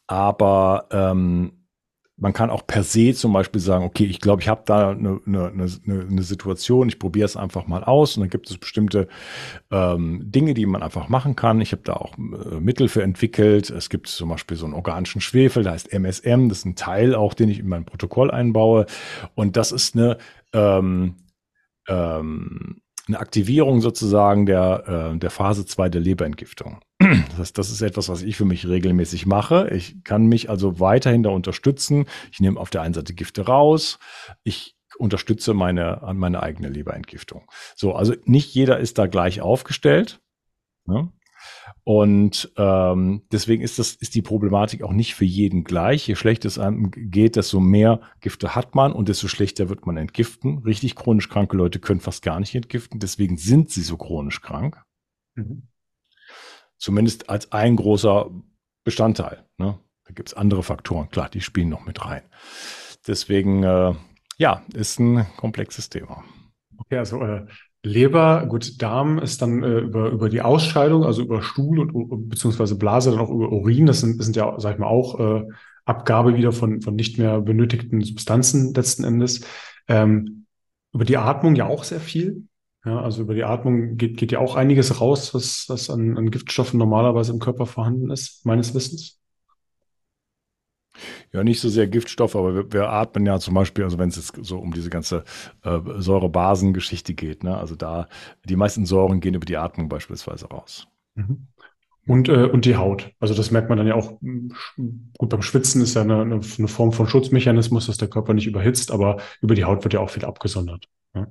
aber ähm, man kann auch per se zum Beispiel sagen, okay, ich glaube, ich habe da eine, eine, eine, eine Situation, ich probiere es einfach mal aus und dann gibt es bestimmte ähm, Dinge, die man einfach machen kann. Ich habe da auch äh, Mittel für entwickelt. Es gibt zum Beispiel so einen organischen Schwefel, der heißt MSM, das ist ein Teil auch, den ich in mein Protokoll einbaue. Und das ist eine ähm, ähm, eine Aktivierung sozusagen der, äh, der Phase 2 der Leberentgiftung. Das, heißt, das ist etwas, was ich für mich regelmäßig mache. Ich kann mich also weiterhin da unterstützen. Ich nehme auf der einen Seite Gifte raus. Ich unterstütze meine, meine eigene Leberentgiftung. So, also nicht jeder ist da gleich aufgestellt. Ne? Und ähm, deswegen ist das ist die Problematik auch nicht für jeden gleich. Je schlechter es einem geht, desto mehr Gifte hat man und desto schlechter wird man entgiften. Richtig chronisch kranke Leute können fast gar nicht entgiften, deswegen sind sie so chronisch krank. Mhm. Zumindest als ein großer Bestandteil. Ne? Da gibt es andere Faktoren, klar, die spielen noch mit rein. Deswegen, äh, ja, ist ein komplexes Thema. Okay, also äh, Leber, gut, Darm ist dann äh, über, über die Ausscheidung, also über Stuhl und beziehungsweise Blase, dann auch über Urin. Das sind, sind ja, sag ich mal, auch äh, Abgabe wieder von, von nicht mehr benötigten Substanzen letzten Endes. Ähm, über die Atmung ja auch sehr viel. Ja, also über die Atmung geht, geht ja auch einiges raus, was, was an, an Giftstoffen normalerweise im Körper vorhanden ist, meines Wissens. Ja, nicht so sehr Giftstoff, aber wir, wir atmen ja zum Beispiel, also wenn es jetzt so um diese ganze äh, Säurebasengeschichte geht, ne? also da die meisten Säuren gehen über die Atmung beispielsweise raus. Mhm. Und, äh, und die Haut. Also das merkt man dann ja auch, gut, beim Schwitzen ist ja eine, eine Form von Schutzmechanismus, dass der Körper nicht überhitzt, aber über die Haut wird ja auch viel abgesondert. Ja.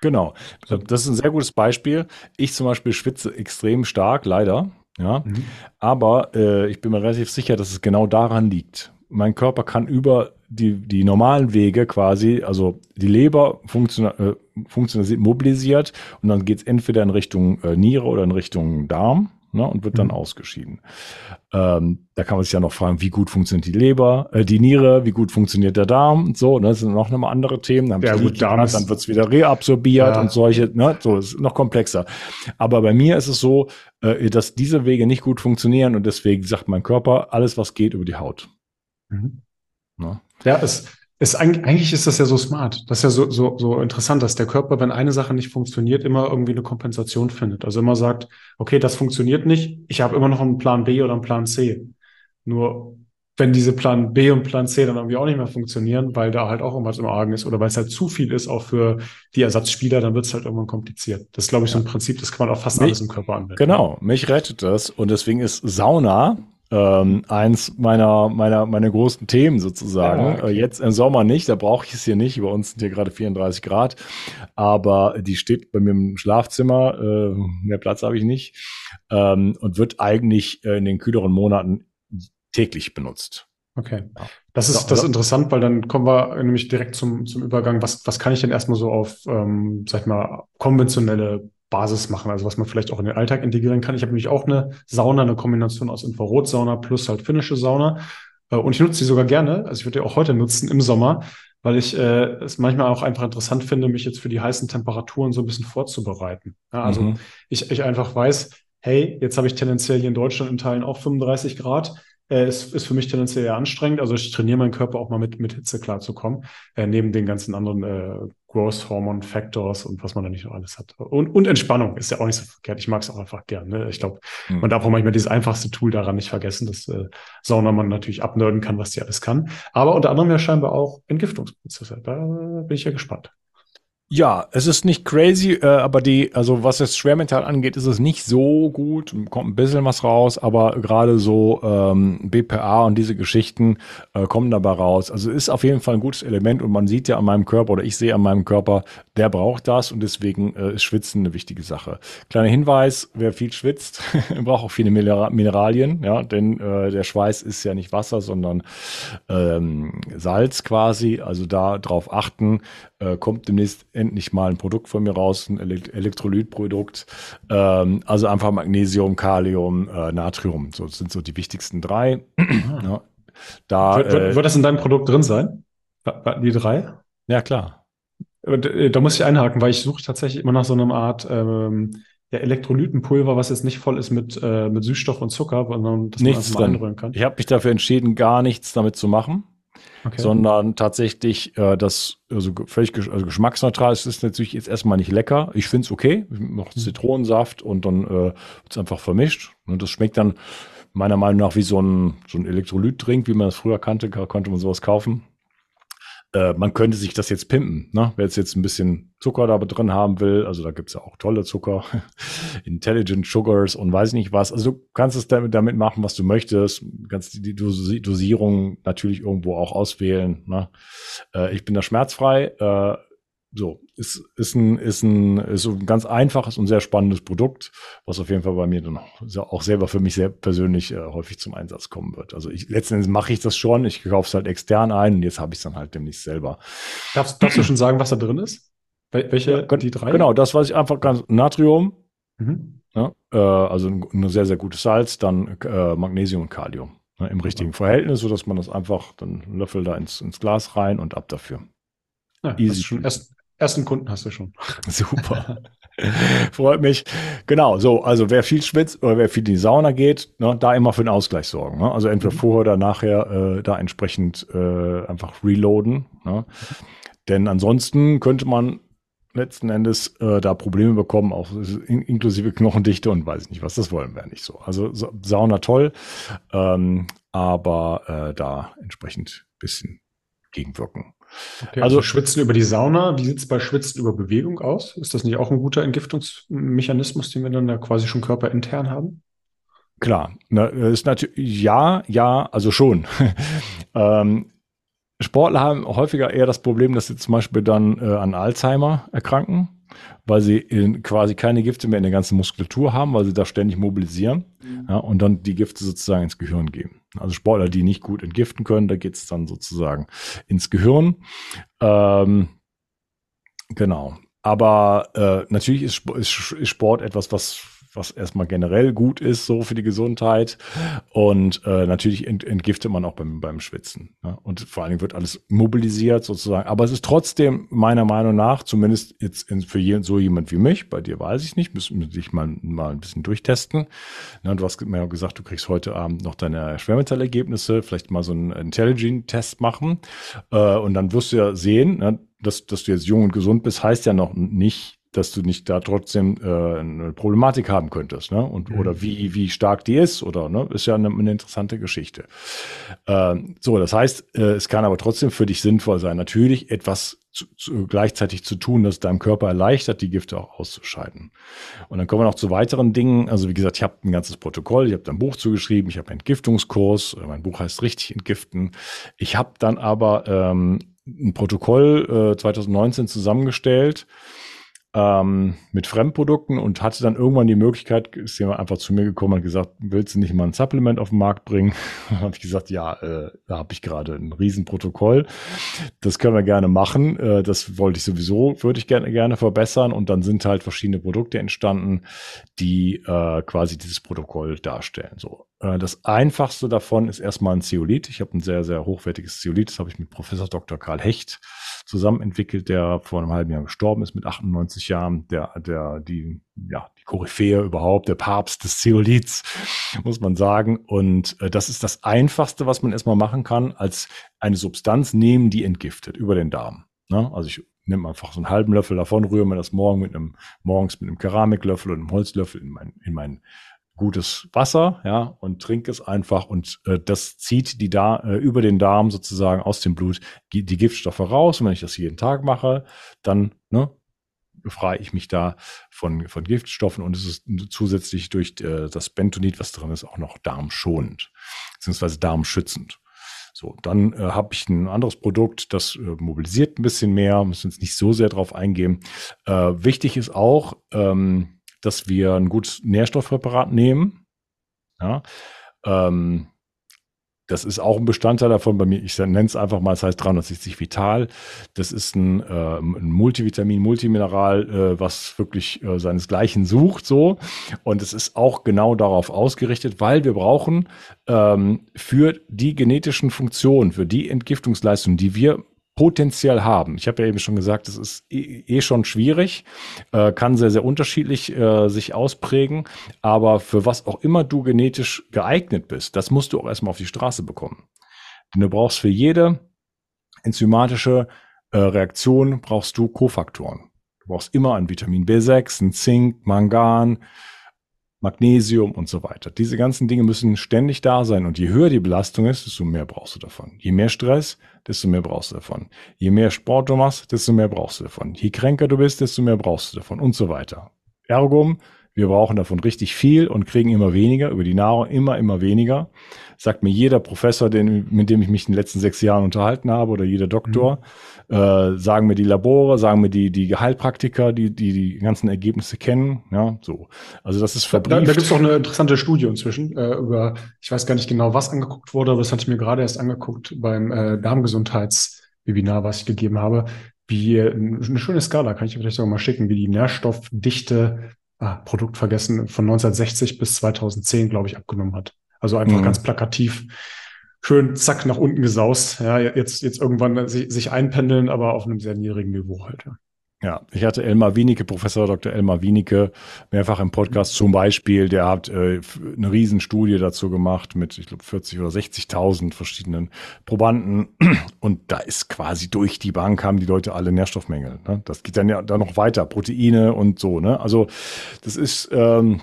Genau. Das ist ein sehr gutes Beispiel. Ich zum Beispiel schwitze extrem stark, leider. Ja. Mhm. Aber äh, ich bin mir relativ sicher, dass es genau daran liegt mein Körper kann über die, die normalen Wege quasi, also die Leber funktioniert, äh, funktioniert mobilisiert und dann geht es entweder in Richtung äh, Niere oder in Richtung Darm ne, und wird dann mhm. ausgeschieden. Ähm, da kann man sich ja noch fragen, wie gut funktioniert die Leber, äh, die Niere, wie gut funktioniert der Darm und so, ne, das sind noch nochmal andere Themen. Dann, ja, gut, Darm dann wird es wieder reabsorbiert ja. und solche, ne, so ist noch komplexer. Aber bei mir ist es so, äh, dass diese Wege nicht gut funktionieren und deswegen sagt mein Körper, alles was geht über die Haut. Mhm. Ja, ja es, es, eigentlich ist das ja so smart. Das ist ja so, so, so interessant, dass der Körper, wenn eine Sache nicht funktioniert, immer irgendwie eine Kompensation findet. Also immer sagt, okay, das funktioniert nicht, ich habe immer noch einen Plan B oder einen Plan C. Nur wenn diese Plan B und Plan C dann irgendwie auch nicht mehr funktionieren, weil da halt auch irgendwas im Argen ist oder weil es halt zu viel ist, auch für die Ersatzspieler, dann wird es halt irgendwann kompliziert. Das ist, glaube ich, so ein Prinzip, das kann man auf fast mich, alles im Körper anwenden. Genau, mich rettet das und deswegen ist Sauna ähm, eins meiner, meiner, meiner großen Themen sozusagen. Ja, okay. Äh, jetzt im Sommer nicht, da brauche ich es hier nicht. Bei uns sind hier gerade 34 Grad, aber die steht bei mir im Schlafzimmer. Äh, mehr Platz habe ich nicht ähm, und wird eigentlich äh, in den kühleren Monaten täglich benutzt. Okay. Das ist, das ist interessant, weil dann kommen wir nämlich direkt zum, zum Übergang. Was, was kann ich denn erstmal so auf, ähm, sag ich mal, konventionelle Basis machen, also was man vielleicht auch in den Alltag integrieren kann. Ich habe nämlich auch eine Sauna, eine Kombination aus Infrarotsauna plus halt finnische Sauna. Äh, und ich nutze sie sogar gerne. Also ich würde die auch heute nutzen im Sommer, weil ich äh, es manchmal auch einfach interessant finde, mich jetzt für die heißen Temperaturen so ein bisschen vorzubereiten. Ja, also mhm. ich, ich einfach weiß, hey, jetzt habe ich tendenziell hier in Deutschland in Teilen auch 35 Grad äh, ist, ist für mich tendenziell eher anstrengend. Also ich trainiere meinen Körper auch mal mit, mit Hitze klarzukommen, äh, neben den ganzen anderen äh, Growth Hormone Factors und was man da nicht noch alles hat. Und, und Entspannung ist ja auch nicht so verkehrt. Ich mag es auch einfach gern. Ne? Ich glaube, mhm. man darf auch manchmal dieses einfachste Tool daran nicht vergessen, dass äh, Sauna man natürlich abnörden kann, was die alles kann. Aber unter anderem ja scheinbar auch Entgiftungsprozesse. Da bin ich ja gespannt. Ja, es ist nicht crazy, äh, aber die, also was das Schwermetall angeht, ist es nicht so gut. Kommt ein bisschen was raus, aber gerade so ähm, BPA und diese Geschichten äh, kommen dabei raus. Also ist auf jeden Fall ein gutes Element und man sieht ja an meinem Körper oder ich sehe an meinem Körper, der braucht das und deswegen äh, ist Schwitzen eine wichtige Sache. Kleiner Hinweis, wer viel schwitzt, braucht auch viele Mineralien, ja, denn äh, der Schweiß ist ja nicht Wasser, sondern ähm, Salz quasi. Also da drauf achten, äh, kommt demnächst endlich mal ein Produkt von mir raus, ein Elektrolytprodukt. Ähm, also einfach Magnesium, Kalium, äh, Natrium. So das sind so die wichtigsten drei. ja. Da, wird, wird, äh, wird das in deinem Produkt drin sein? Die drei? Ja, klar. Äh, da muss ich einhaken, weil ich suche tatsächlich immer nach so einer Art ähm, ja, Elektrolytenpulver, was jetzt nicht voll ist mit, äh, mit Süßstoff und Zucker, sondern das nichts man einfach mal einrühren kann. Ich habe mich dafür entschieden, gar nichts damit zu machen okay. sondern tatsächlich äh, das also völlig also geschmacksneutral. Es ist natürlich jetzt erstmal nicht lecker. Ich finde es okay. Noch mhm. Zitronensaft und dann äh, wird es einfach vermischt. Und das schmeckt dann meiner Meinung nach wie so ein, so ein Elektrolytdrink, wie man das früher kannte, konnte man sowas kaufen äh, man könnte sich das jetzt pimpen, ne? Wer jetzt, jetzt ein bisschen Zucker da drin haben will, also da gibt's ja auch tolle Zucker, Intelligent Sugars und weiß nicht was. Also du kannst es damit, damit machen, was du möchtest. Du kannst die Dosierung natürlich irgendwo auch auswählen. Ne? Äh, ich bin da schmerzfrei. Äh, so, ist, ist, ein, ist, ein, ist ein ganz einfaches und sehr spannendes Produkt, was auf jeden Fall bei mir dann auch selber für mich sehr persönlich äh, häufig zum Einsatz kommen wird. Also ich, letzten Endes mache ich das schon, ich kaufe es halt extern ein und jetzt habe ich es dann halt demnächst selber. Darfst, darfst du schon sagen, was da drin ist? Welche, ja, die drei? Genau, das, was ich einfach ganz, Natrium, mhm. ja, äh, also ein, ein, sehr, sehr gutes Salz, dann äh, Magnesium und Kalium. Ne, Im richtigen ja. Verhältnis, sodass man das einfach, dann Löffel da ins, ins Glas rein und ab dafür. Ja, Easy. Schon erst, Ersten Kunden hast du schon. Super. Freut mich. Genau, so, also wer viel schwitzt oder wer viel in die Sauna geht, ne, da immer für den Ausgleich sorgen. Ne? Also entweder mhm. vorher oder nachher äh, da entsprechend äh, einfach reloaden. Ne? Denn ansonsten könnte man letzten Endes äh, da Probleme bekommen, auch in, inklusive Knochendichte und weiß ich nicht was. Das wollen wir nicht so. Also Sauna toll, ähm, aber äh, da entsprechend bisschen gegenwirken. Okay, also, also, Schwitzen über die Sauna, wie sieht es bei Schwitzen über Bewegung aus? Ist das nicht auch ein guter Entgiftungsmechanismus, den wir dann da quasi schon körperintern haben? Klar, ne, ist natürlich ja, ja, also schon. ähm, Sportler haben häufiger eher das Problem, dass sie zum Beispiel dann äh, an Alzheimer erkranken weil sie in, quasi keine Gifte mehr in der ganzen Muskulatur haben, weil sie da ständig mobilisieren mhm. ja, und dann die Gifte sozusagen ins Gehirn geben. Also Sportler, die nicht gut entgiften können, da geht es dann sozusagen ins Gehirn. Ähm, genau. Aber äh, natürlich ist, ist, ist Sport etwas, was was erstmal generell gut ist, so für die Gesundheit. Und äh, natürlich ent, entgiftet man auch beim, beim Schwitzen. Ne? Und vor allen Dingen wird alles mobilisiert sozusagen. Aber es ist trotzdem meiner Meinung nach, zumindest jetzt in, für jeden, so jemand wie mich, bei dir weiß ich nicht, müssen wir dich mal, mal ein bisschen durchtesten. Ja, du hast mir ja gesagt, du kriegst heute Abend noch deine Schwermetallergebnisse, vielleicht mal so einen Intelligent-Test machen. Äh, und dann wirst du ja sehen, ne, dass, dass du jetzt jung und gesund bist, heißt ja noch nicht, dass du nicht da trotzdem äh, eine Problematik haben könntest, ne? Und mhm. oder wie wie stark die ist oder ne, ist ja eine, eine interessante Geschichte. Ähm, so, das heißt, äh, es kann aber trotzdem für dich sinnvoll sein, natürlich etwas zu, zu, gleichzeitig zu tun, das deinem Körper erleichtert, die Gifte auch auszuscheiden. Und dann kommen wir noch zu weiteren Dingen. Also wie gesagt, ich habe ein ganzes Protokoll, ich habe ein Buch zugeschrieben, ich habe einen Entgiftungskurs, mein Buch heißt richtig entgiften. Ich habe dann aber ähm, ein Protokoll äh, 2019 zusammengestellt ähm, mit Fremdprodukten und hatte dann irgendwann die Möglichkeit, ist jemand einfach zu mir gekommen und gesagt, willst du nicht mal ein Supplement auf den Markt bringen? dann habe ich gesagt, ja, äh, da habe ich gerade ein Riesenprotokoll. Das können wir gerne machen. Äh, das wollte ich sowieso, würde ich gerne, gerne verbessern. Und dann sind halt verschiedene Produkte entstanden, die äh, quasi dieses Protokoll darstellen. So. Äh, das einfachste davon ist erstmal ein Zeolit. Ich habe ein sehr, sehr hochwertiges Zeolit. Das habe ich mit Professor Dr. Karl Hecht zusammen entwickelt, der vor einem halben Jahr gestorben ist mit 98 Jahren, der, der, die, ja, die Koryphäe überhaupt, der Papst des Zeoliths, muss man sagen. Und äh, das ist das Einfachste, was man erstmal machen kann, als eine Substanz nehmen, die entgiftet über den Darm. Ne? Also ich nehme einfach so einen halben Löffel davon, rühre mir das morgen mit einem, morgens mit einem Keramiklöffel und einem Holzlöffel in mein, in mein gutes Wasser, ja, und trinke es einfach und äh, das zieht die da äh, über den Darm sozusagen aus dem Blut die, Giftstoffe raus. Und wenn ich das jeden Tag mache, dann ne, befreie ich mich da von, von Giftstoffen und es ist zusätzlich durch äh, das Bentonit, was drin ist, auch noch darmschonend, beziehungsweise darmschützend. So, dann äh, habe ich ein anderes Produkt, das äh, mobilisiert ein bisschen mehr, müssen uns nicht so sehr drauf eingehen. Äh, wichtig ist auch, ähm, dass wir ein gutes Nährstoffpräparat nehmen. Ja, ähm, das ist auch ein Bestandteil davon bei mir. Ich nenne es einfach mal, es heißt 360 Vital. Das ist ein, äh, ein Multivitamin, Multimineral, äh, was wirklich äh, seinesgleichen sucht, so. Und es ist auch genau darauf ausgerichtet, weil wir brauchen ähm, für die genetischen Funktionen, für die Entgiftungsleistung, die wir potenziell haben. Ich habe ja eben schon gesagt, es ist eh, eh schon schwierig, äh, kann sehr, sehr unterschiedlich äh, sich ausprägen, aber für was auch immer du genetisch geeignet bist, das musst du auch erstmal auf die Straße bekommen. Denn du brauchst für jede enzymatische äh, Reaktion brauchst du Kofaktoren. Du brauchst immer ein Vitamin B6, ein Zink, Mangan, Magnesium und so weiter. Diese ganzen Dinge müssen ständig da sein und je höher die Belastung ist, desto mehr brauchst du davon. Je mehr Stress, desto mehr brauchst du davon. Je mehr Sport du machst, desto mehr brauchst du davon. Je kränker du bist, desto mehr brauchst du davon und so weiter. Ergo, wir brauchen davon richtig viel und kriegen immer weniger, über die Nahrung immer, immer weniger. Sagt mir jeder Professor, den, mit dem ich mich in den letzten sechs Jahren unterhalten habe oder jeder Doktor, mhm. Äh, sagen mir die Labore, sagen mir die, die Heilpraktiker, die, die die ganzen Ergebnisse kennen. Ja, so. Also das ist verbrieft. Da, da gibt es auch eine interessante Studie inzwischen äh, über, ich weiß gar nicht genau, was angeguckt wurde, aber das hatte ich mir gerade erst angeguckt beim äh, Darmgesundheitswebinar, was ich gegeben habe wie eine schöne Skala, kann ich vielleicht sogar mal schicken, wie die Nährstoffdichte ah, Produkt vergessen, von 1960 bis 2010, glaube ich, abgenommen hat. Also einfach mhm. ganz plakativ schön zack nach unten gesaust. Ja, jetzt, jetzt irgendwann sich, sich einpendeln, aber auf einem sehr niedrigen Niveau halt. Ja. Ja, ich hatte Elmar Wienicke, Professor Dr. Elmar Wienicke, mehrfach im Podcast zum Beispiel. Der hat äh, eine Riesenstudie dazu gemacht mit, ich glaube, 40 oder 60.000 verschiedenen Probanden. Und da ist quasi durch die Bank haben die Leute alle Nährstoffmängel. Ne? Das geht dann ja dann noch weiter, Proteine und so. Ne? Also das ist ähm,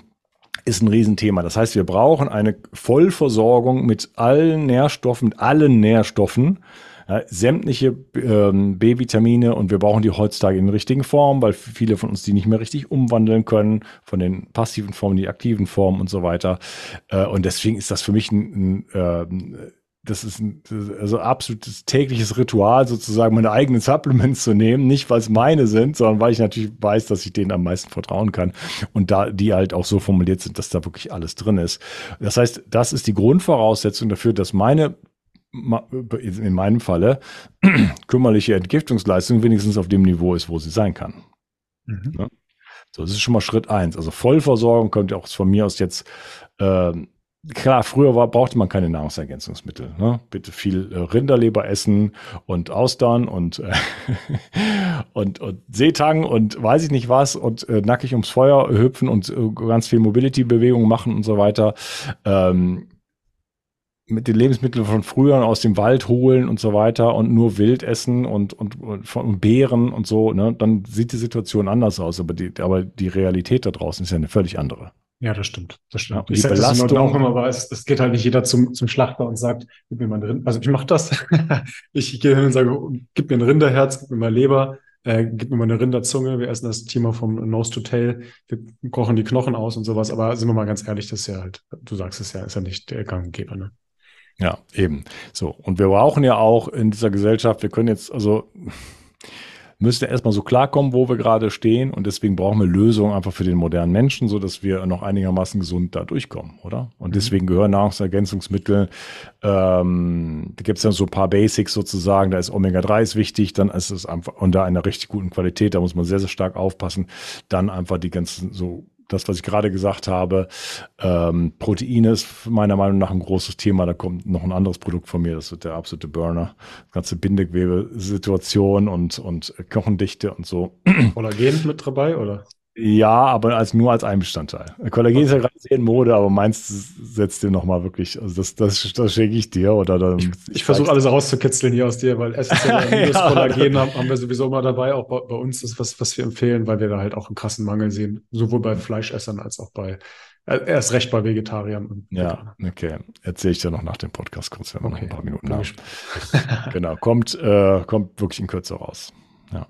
ist ein Riesenthema. Das heißt, wir brauchen eine Vollversorgung mit allen Nährstoffen, mit allen Nährstoffen ja, sämtliche ähm, B-Vitamine und wir brauchen die heutzutage in richtigen Formen, weil viele von uns die nicht mehr richtig umwandeln können, von den passiven Formen, die aktiven Formen und so weiter. Äh, und deswegen ist das für mich ein, ein äh, das ist ein also absolutes tägliches Ritual, sozusagen meine eigenen Supplements zu nehmen. Nicht, weil es meine sind, sondern weil ich natürlich weiß, dass ich denen am meisten vertrauen kann. Und da die halt auch so formuliert sind, dass da wirklich alles drin ist. Das heißt, das ist die Grundvoraussetzung dafür, dass meine in meinem Falle kümmerliche Entgiftungsleistung wenigstens auf dem Niveau ist, wo sie sein kann. Mhm. Ja? So, das ist schon mal Schritt eins. Also Vollversorgung kommt ja auch von mir aus jetzt. Äh, klar, früher war, brauchte man keine Nahrungsergänzungsmittel. Ne? Bitte viel äh, Rinderleber essen und Austern und, äh, und, und Seetang und weiß ich nicht was und äh, nackig ums Feuer hüpfen und äh, ganz viel Mobility-Bewegungen machen und so weiter. Ähm, mit den Lebensmitteln von früher aus dem Wald holen und so weiter und nur Wild essen und, und, und, und Beeren und so, ne, dann sieht die Situation anders aus. Aber die, aber die Realität da draußen ist ja eine völlig andere. Ja, das stimmt. Das stimmt. Ja, die Belastung auch immer, aber es, es, geht halt nicht jeder zum, zum Schlachter und sagt, gib mir mal ein Rind. Also ich mache das. ich gehe hin und sage, gib mir ein Rinderherz, gib mir mal Leber, äh, gib mir mal eine Rinderzunge. Wir essen das Thema vom Nose to Tail. Wir kochen die Knochen aus und sowas. Aber sind wir mal ganz ehrlich, das ist ja halt, du sagst es ja, ist ja nicht der Gang und Geber, ne? Ja, eben. So. Und wir brauchen ja auch in dieser Gesellschaft, wir können jetzt, also, müssen erstmal so klarkommen, wo wir gerade stehen. Und deswegen brauchen wir Lösungen einfach für den modernen Menschen, so dass wir noch einigermaßen gesund da durchkommen, oder? Und mhm. deswegen gehören Nahrungsergänzungsmittel, ähm, da gibt es dann so ein paar Basics sozusagen, da ist Omega-3 ist wichtig, dann ist es einfach, in einer richtig guten Qualität, da muss man sehr, sehr stark aufpassen. Dann einfach die ganzen so das, was ich gerade gesagt habe. Ähm, Protein ist meiner Meinung nach ein großes Thema. Da kommt noch ein anderes Produkt von mir, das wird der absolute Burner. Das ganze Bindegewebe-Situation und, und Knochendichte und so. Kollagen mit dabei, oder? Ja, aber als nur als ein Bestandteil. Kollagen okay. ist ja gerade sehr in Mode, aber meins setzt dir nochmal wirklich, also das, das, das schenke ich dir oder dann. Ich, ich versuche alles rauszukitzeln hier aus dir, weil essentielle ja, Kollagen haben, haben wir sowieso immer dabei, auch bei, bei uns das was, was wir empfehlen, weil wir da halt auch einen krassen Mangel sehen, sowohl bei Fleischessern als auch bei äh, erst recht bei Vegetariern. ja, okay. Erzähle ich dir noch nach dem Podcast kurz, wenn wir okay. noch ein paar Minuten haben. genau, kommt, äh, kommt wirklich in Kürze raus. Ja.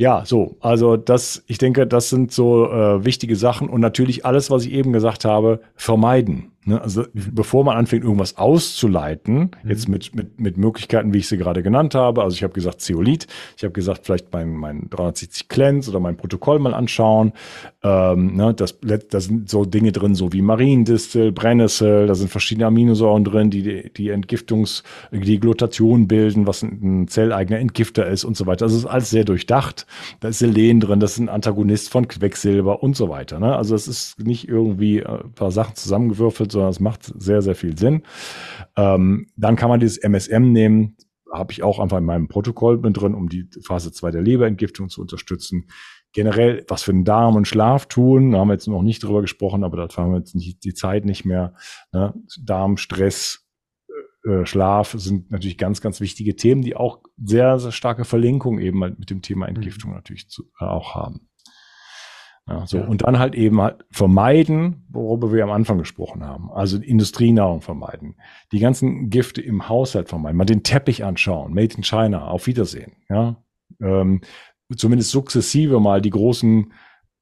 Ja, so, also das, ich denke, das sind so äh, wichtige Sachen und natürlich alles, was ich eben gesagt habe, vermeiden. Ne? Also bevor man anfängt, irgendwas auszuleiten, mhm. jetzt mit, mit, mit Möglichkeiten, wie ich sie gerade genannt habe, also ich habe gesagt Zeolit, ich habe gesagt, vielleicht mein, mein 360 Cleanse oder mein Protokoll mal anschauen. Ähm, ne? das, da sind so Dinge drin, so wie Mariendistel, Brennnessel, da sind verschiedene Aminosäuren drin, die die Entgiftungs-, die Glutation bilden, was ein, ein zelleigener Entgifter ist und so weiter. Also es ist alles sehr durchdacht. Da ist Selen drin, das ist ein Antagonist von Quecksilber und so weiter. Ne? Also es ist nicht irgendwie äh, ein paar Sachen zusammengewürfelt, sondern es macht sehr, sehr viel Sinn. Ähm, dann kann man dieses MSM nehmen, habe ich auch einfach in meinem Protokoll mit drin, um die Phase 2 der Leberentgiftung zu unterstützen. Generell, was für den Darm und Schlaf tun, da haben wir jetzt noch nicht drüber gesprochen, aber da haben wir jetzt nicht, die Zeit nicht mehr. Ne? Darm, Stress, äh, Schlaf sind natürlich ganz, ganz wichtige Themen, die auch sehr, sehr starke Verlinkung eben halt mit dem Thema Entgiftung mhm. natürlich zu, äh, auch haben. Ja, so. Ja. Und dann halt eben halt vermeiden, worüber wir am Anfang gesprochen haben. Also Industrienahrung vermeiden. Die ganzen Gifte im Haushalt vermeiden. Mal den Teppich anschauen. Made in China. Auf Wiedersehen. Ja. Ähm, zumindest sukzessive mal die großen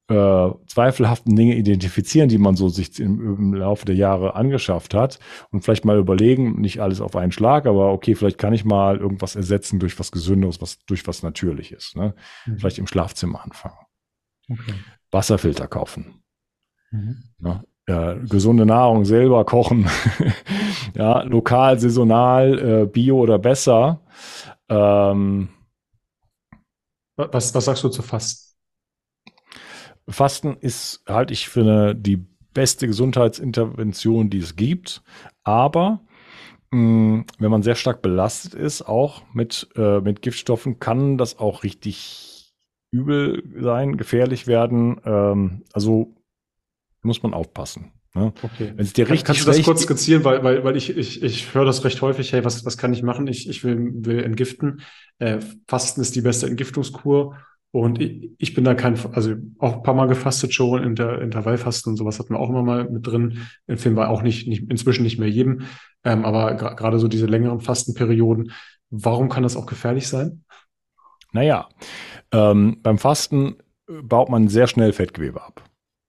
äh, zweifelhaften Dinge identifizieren, die man so sich im, im, Laufe der Jahre angeschafft hat und vielleicht mal überlegen, nicht alles auf einen Schlag, aber okay, vielleicht kann ich mal irgendwas ersetzen durch was Gesünderes, was durch was Natürliches. Ne? Mhm. Vielleicht im Schlafzimmer anfangen. Okay. Wasserfilter kaufen. Mhm. Ja, äh, gesunde Nahrung selber kochen. ja, lokal, saisonal, äh, bio oder besser. Ähm, was, was sagst du zu Fasten? Fasten ist, halte ich für eine, die beste Gesundheitsintervention, die es gibt. Aber mh, mm, wenn man sehr stark belastet ist, auch mit, äh, mit Giftstoffen, kann das auch richtig übel sein, gefährlich werden. Ähm, also muss man aufpassen. Ne? Okay. Wenn es dir richtig Kannst du das kurz skizzieren, weil, weil, weil ich, ich, ich höre das recht häufig, hey, was, was kann ich machen? Ich, ich will, will entgiften. Äh, Fasten ist die beste Entgiftungskur. Und ich, ich bin da kein, also auch ein paar Mal gefastet schon, Inter, Intervallfasten und sowas hatten wir auch immer mal mit drin. Empfehlen wir auch nicht, nicht inzwischen nicht mehr jedem. Ähm, aber gerade so diese längeren Fastenperioden, warum kann das auch gefährlich sein? Naja, ähm, beim Fasten äh, baut man sehr schnell Fettgewebe ab.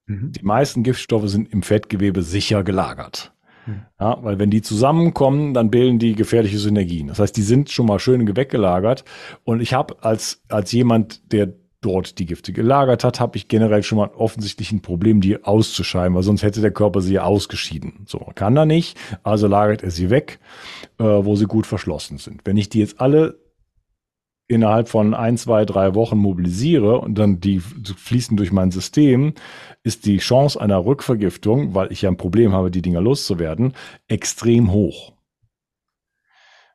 Mhm. Die meisten Giftstoffe sind im Fettgewebe sicher gelagert. Mhm. Ja, weil wenn die zusammenkommen, dann bilden die gefährliche Synergien. Das heißt, die sind schon mal schön weggelagert. Und ich habe als, als jemand, der dort die Gifte gelagert hat, habe ich generell schon mal offensichtlich ein Problem, die auszuscheiden, weil sonst hätte der Körper sie ja ausgeschieden. So kann er nicht, also lagert er sie weg, äh, wo sie gut verschlossen sind. Wenn ich die jetzt alle innerhalb von ein, zwei, drei Wochen mobilisiere und dann die fließen durch mein System, ist die Chance einer Rückvergiftung, weil ich ja ein Problem habe, die Dinger loszuwerden, extrem hoch.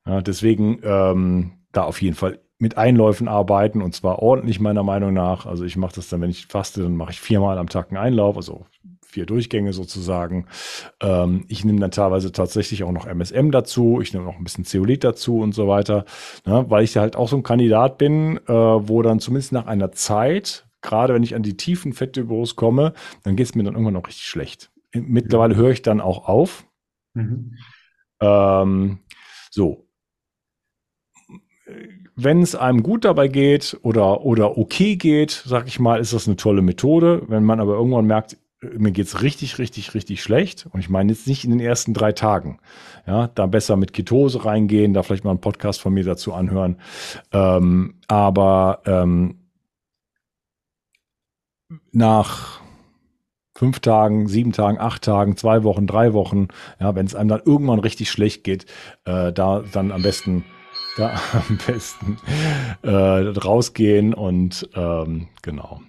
Ja, deswegen ähm, da auf jeden Fall mit Einläufen arbeiten und zwar ordentlich meiner Meinung nach. Also ich mache das dann, wenn ich faste, dann mache ich viermal am Tag einen Einlauf, also vier Durchgänge sozusagen. Ähm, ich nehme dann teilweise tatsächlich auch noch MSM dazu. Ich nehme noch ein bisschen Zeolit dazu und so weiter, ne? weil ich halt auch so ein Kandidat bin, äh, wo dann zumindest nach einer Zeit, gerade wenn ich an die tiefen Fettdepos komme, dann geht es mir dann irgendwann noch richtig schlecht. Mittlerweile höre ich dann auch auf. Mhm. Ähm, so, wenn es einem gut dabei geht oder, oder okay geht, sag ich mal, ist das eine tolle Methode. Wenn man aber irgendwann merkt, mir geht's richtig, richtig, richtig schlecht. Und ich meine jetzt nicht in den ersten drei Tagen. Ja, da besser mit Ketose reingehen, da vielleicht mal einen Podcast von mir dazu anhören. Ähm, aber ähm, nach fünf Tagen, sieben Tagen, acht Tagen, zwei Wochen, drei Wochen, ja, wenn es einem dann irgendwann richtig schlecht geht, äh, da dann am besten da am besten äh, rausgehen und ähm, genau.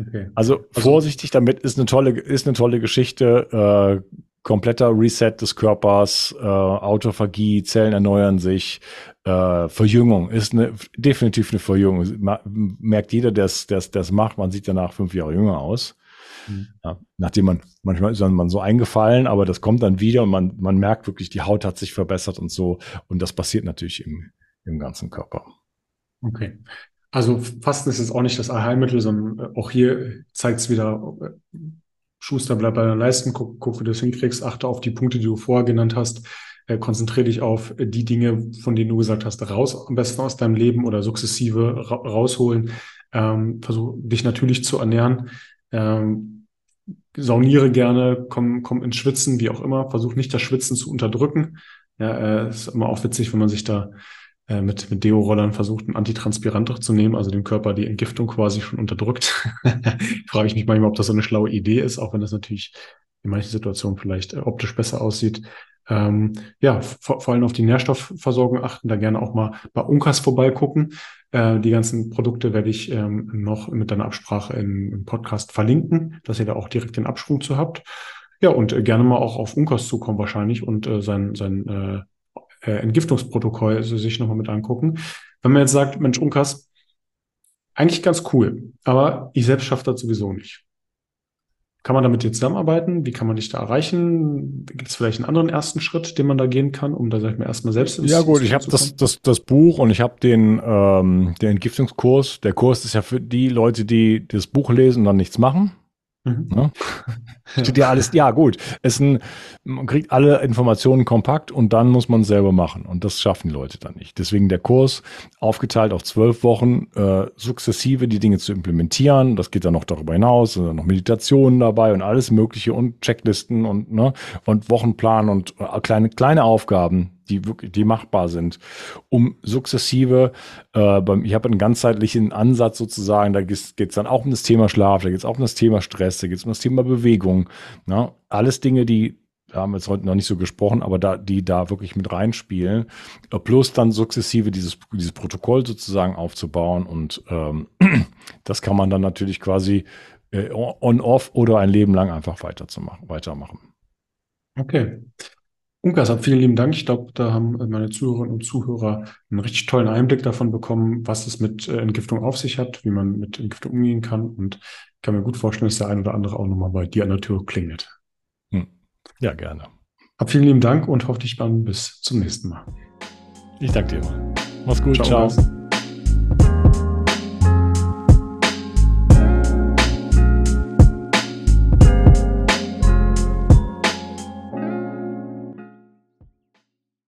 Okay. Also, also vorsichtig damit ist eine tolle, ist eine tolle Geschichte. Äh, kompletter Reset des Körpers, äh, Autophagie, Zellen erneuern sich, äh, Verjüngung ist eine, definitiv eine Verjüngung. Merkt jeder, der es macht, man sieht danach fünf Jahre jünger aus. Mhm. Ja, nachdem man, manchmal ist man so eingefallen, aber das kommt dann wieder und man, man merkt wirklich, die Haut hat sich verbessert und so. Und das passiert natürlich im, im ganzen Körper. Okay. Also Fasten ist jetzt auch nicht das Allheilmittel, sondern auch hier zeigt es wieder, äh, Schuster, bleib bei deinen Leisten, guck, guck, wie du das hinkriegst, achte auf die Punkte, die du vorher genannt hast, äh, konzentriere dich auf die Dinge, von denen du gesagt hast, raus am besten aus deinem Leben oder sukzessive ra rausholen. Ähm, versuch dich natürlich zu ernähren. Ähm, sauniere gerne, komm, komm ins Schwitzen, wie auch immer. Versuch nicht das Schwitzen zu unterdrücken. Ja, äh, ist immer auch witzig, wenn man sich da äh, mit, mit Deo-Rollern versucht, ein Antitranspirant zu nehmen, also dem Körper die Entgiftung quasi schon unterdrückt. Frage ich mich manchmal, ob das so eine schlaue Idee ist, auch wenn das natürlich in manchen Situationen vielleicht äh, optisch besser aussieht. Ähm, ja, vor, vor allem auf die Nährstoffversorgung achten, da gerne auch mal bei Unkas vorbeigucken. Äh, die ganzen Produkte werde ich ähm, noch mit deiner Absprache im, im, Podcast verlinken, dass ihr da auch direkt den Absprung zu habt. Ja, und äh, gerne mal auch auf Unkas zukommen wahrscheinlich und äh, sein, sein äh, Entgiftungsprotokoll also sich nochmal mit angucken. Wenn man jetzt sagt, Mensch, Unkas, eigentlich ganz cool, aber ich selbst schaffe das sowieso nicht. Kann man damit jetzt zusammenarbeiten? Wie kann man dich da erreichen? Gibt es vielleicht einen anderen ersten Schritt, den man da gehen kann, um da sag ich mal erstmal selbst ins Ja gut, ich habe das, das, das Buch und ich habe den, ähm, den Entgiftungskurs. Der Kurs ist ja für die Leute, die das Buch lesen und dann nichts machen. Mhm. Ne? Steht ja alles, ja gut, ist ein, man kriegt alle Informationen kompakt und dann muss man selber machen und das schaffen die Leute dann nicht. Deswegen der Kurs aufgeteilt auf zwölf Wochen, äh, sukzessive die Dinge zu implementieren. Das geht dann noch darüber hinaus, sind dann noch Meditationen dabei und alles Mögliche und Checklisten und ne und Wochenplan und äh, kleine kleine Aufgaben, die wirklich, die machbar sind, um sukzessive, äh, beim, ich habe einen ganzheitlichen Ansatz sozusagen, da geht es dann auch um das Thema Schlaf, da geht es auch um das Thema Stress, da geht es um das Thema Bewegung, ne? alles Dinge, die da haben wir jetzt heute noch nicht so gesprochen, aber da, die da wirklich mit reinspielen, äh, plus dann sukzessive dieses, dieses Protokoll sozusagen aufzubauen und ähm, das kann man dann natürlich quasi äh, on-off oder ein Leben lang einfach weiterzumachen, weitermachen. Okay. Unkas, vielen lieben Dank. Ich glaube, da haben meine Zuhörerinnen und Zuhörer einen richtig tollen Einblick davon bekommen, was es mit äh, Entgiftung auf sich hat, wie man mit Entgiftung umgehen kann. Und ich kann mir gut vorstellen, dass der ein oder andere auch nochmal bei dir an der Tür klingelt. Hm. Ja, gerne. Hab vielen lieben Dank und hoffe dich dann bis zum nächsten Mal. Ich danke dir. Mach's gut. Ciao. ciao.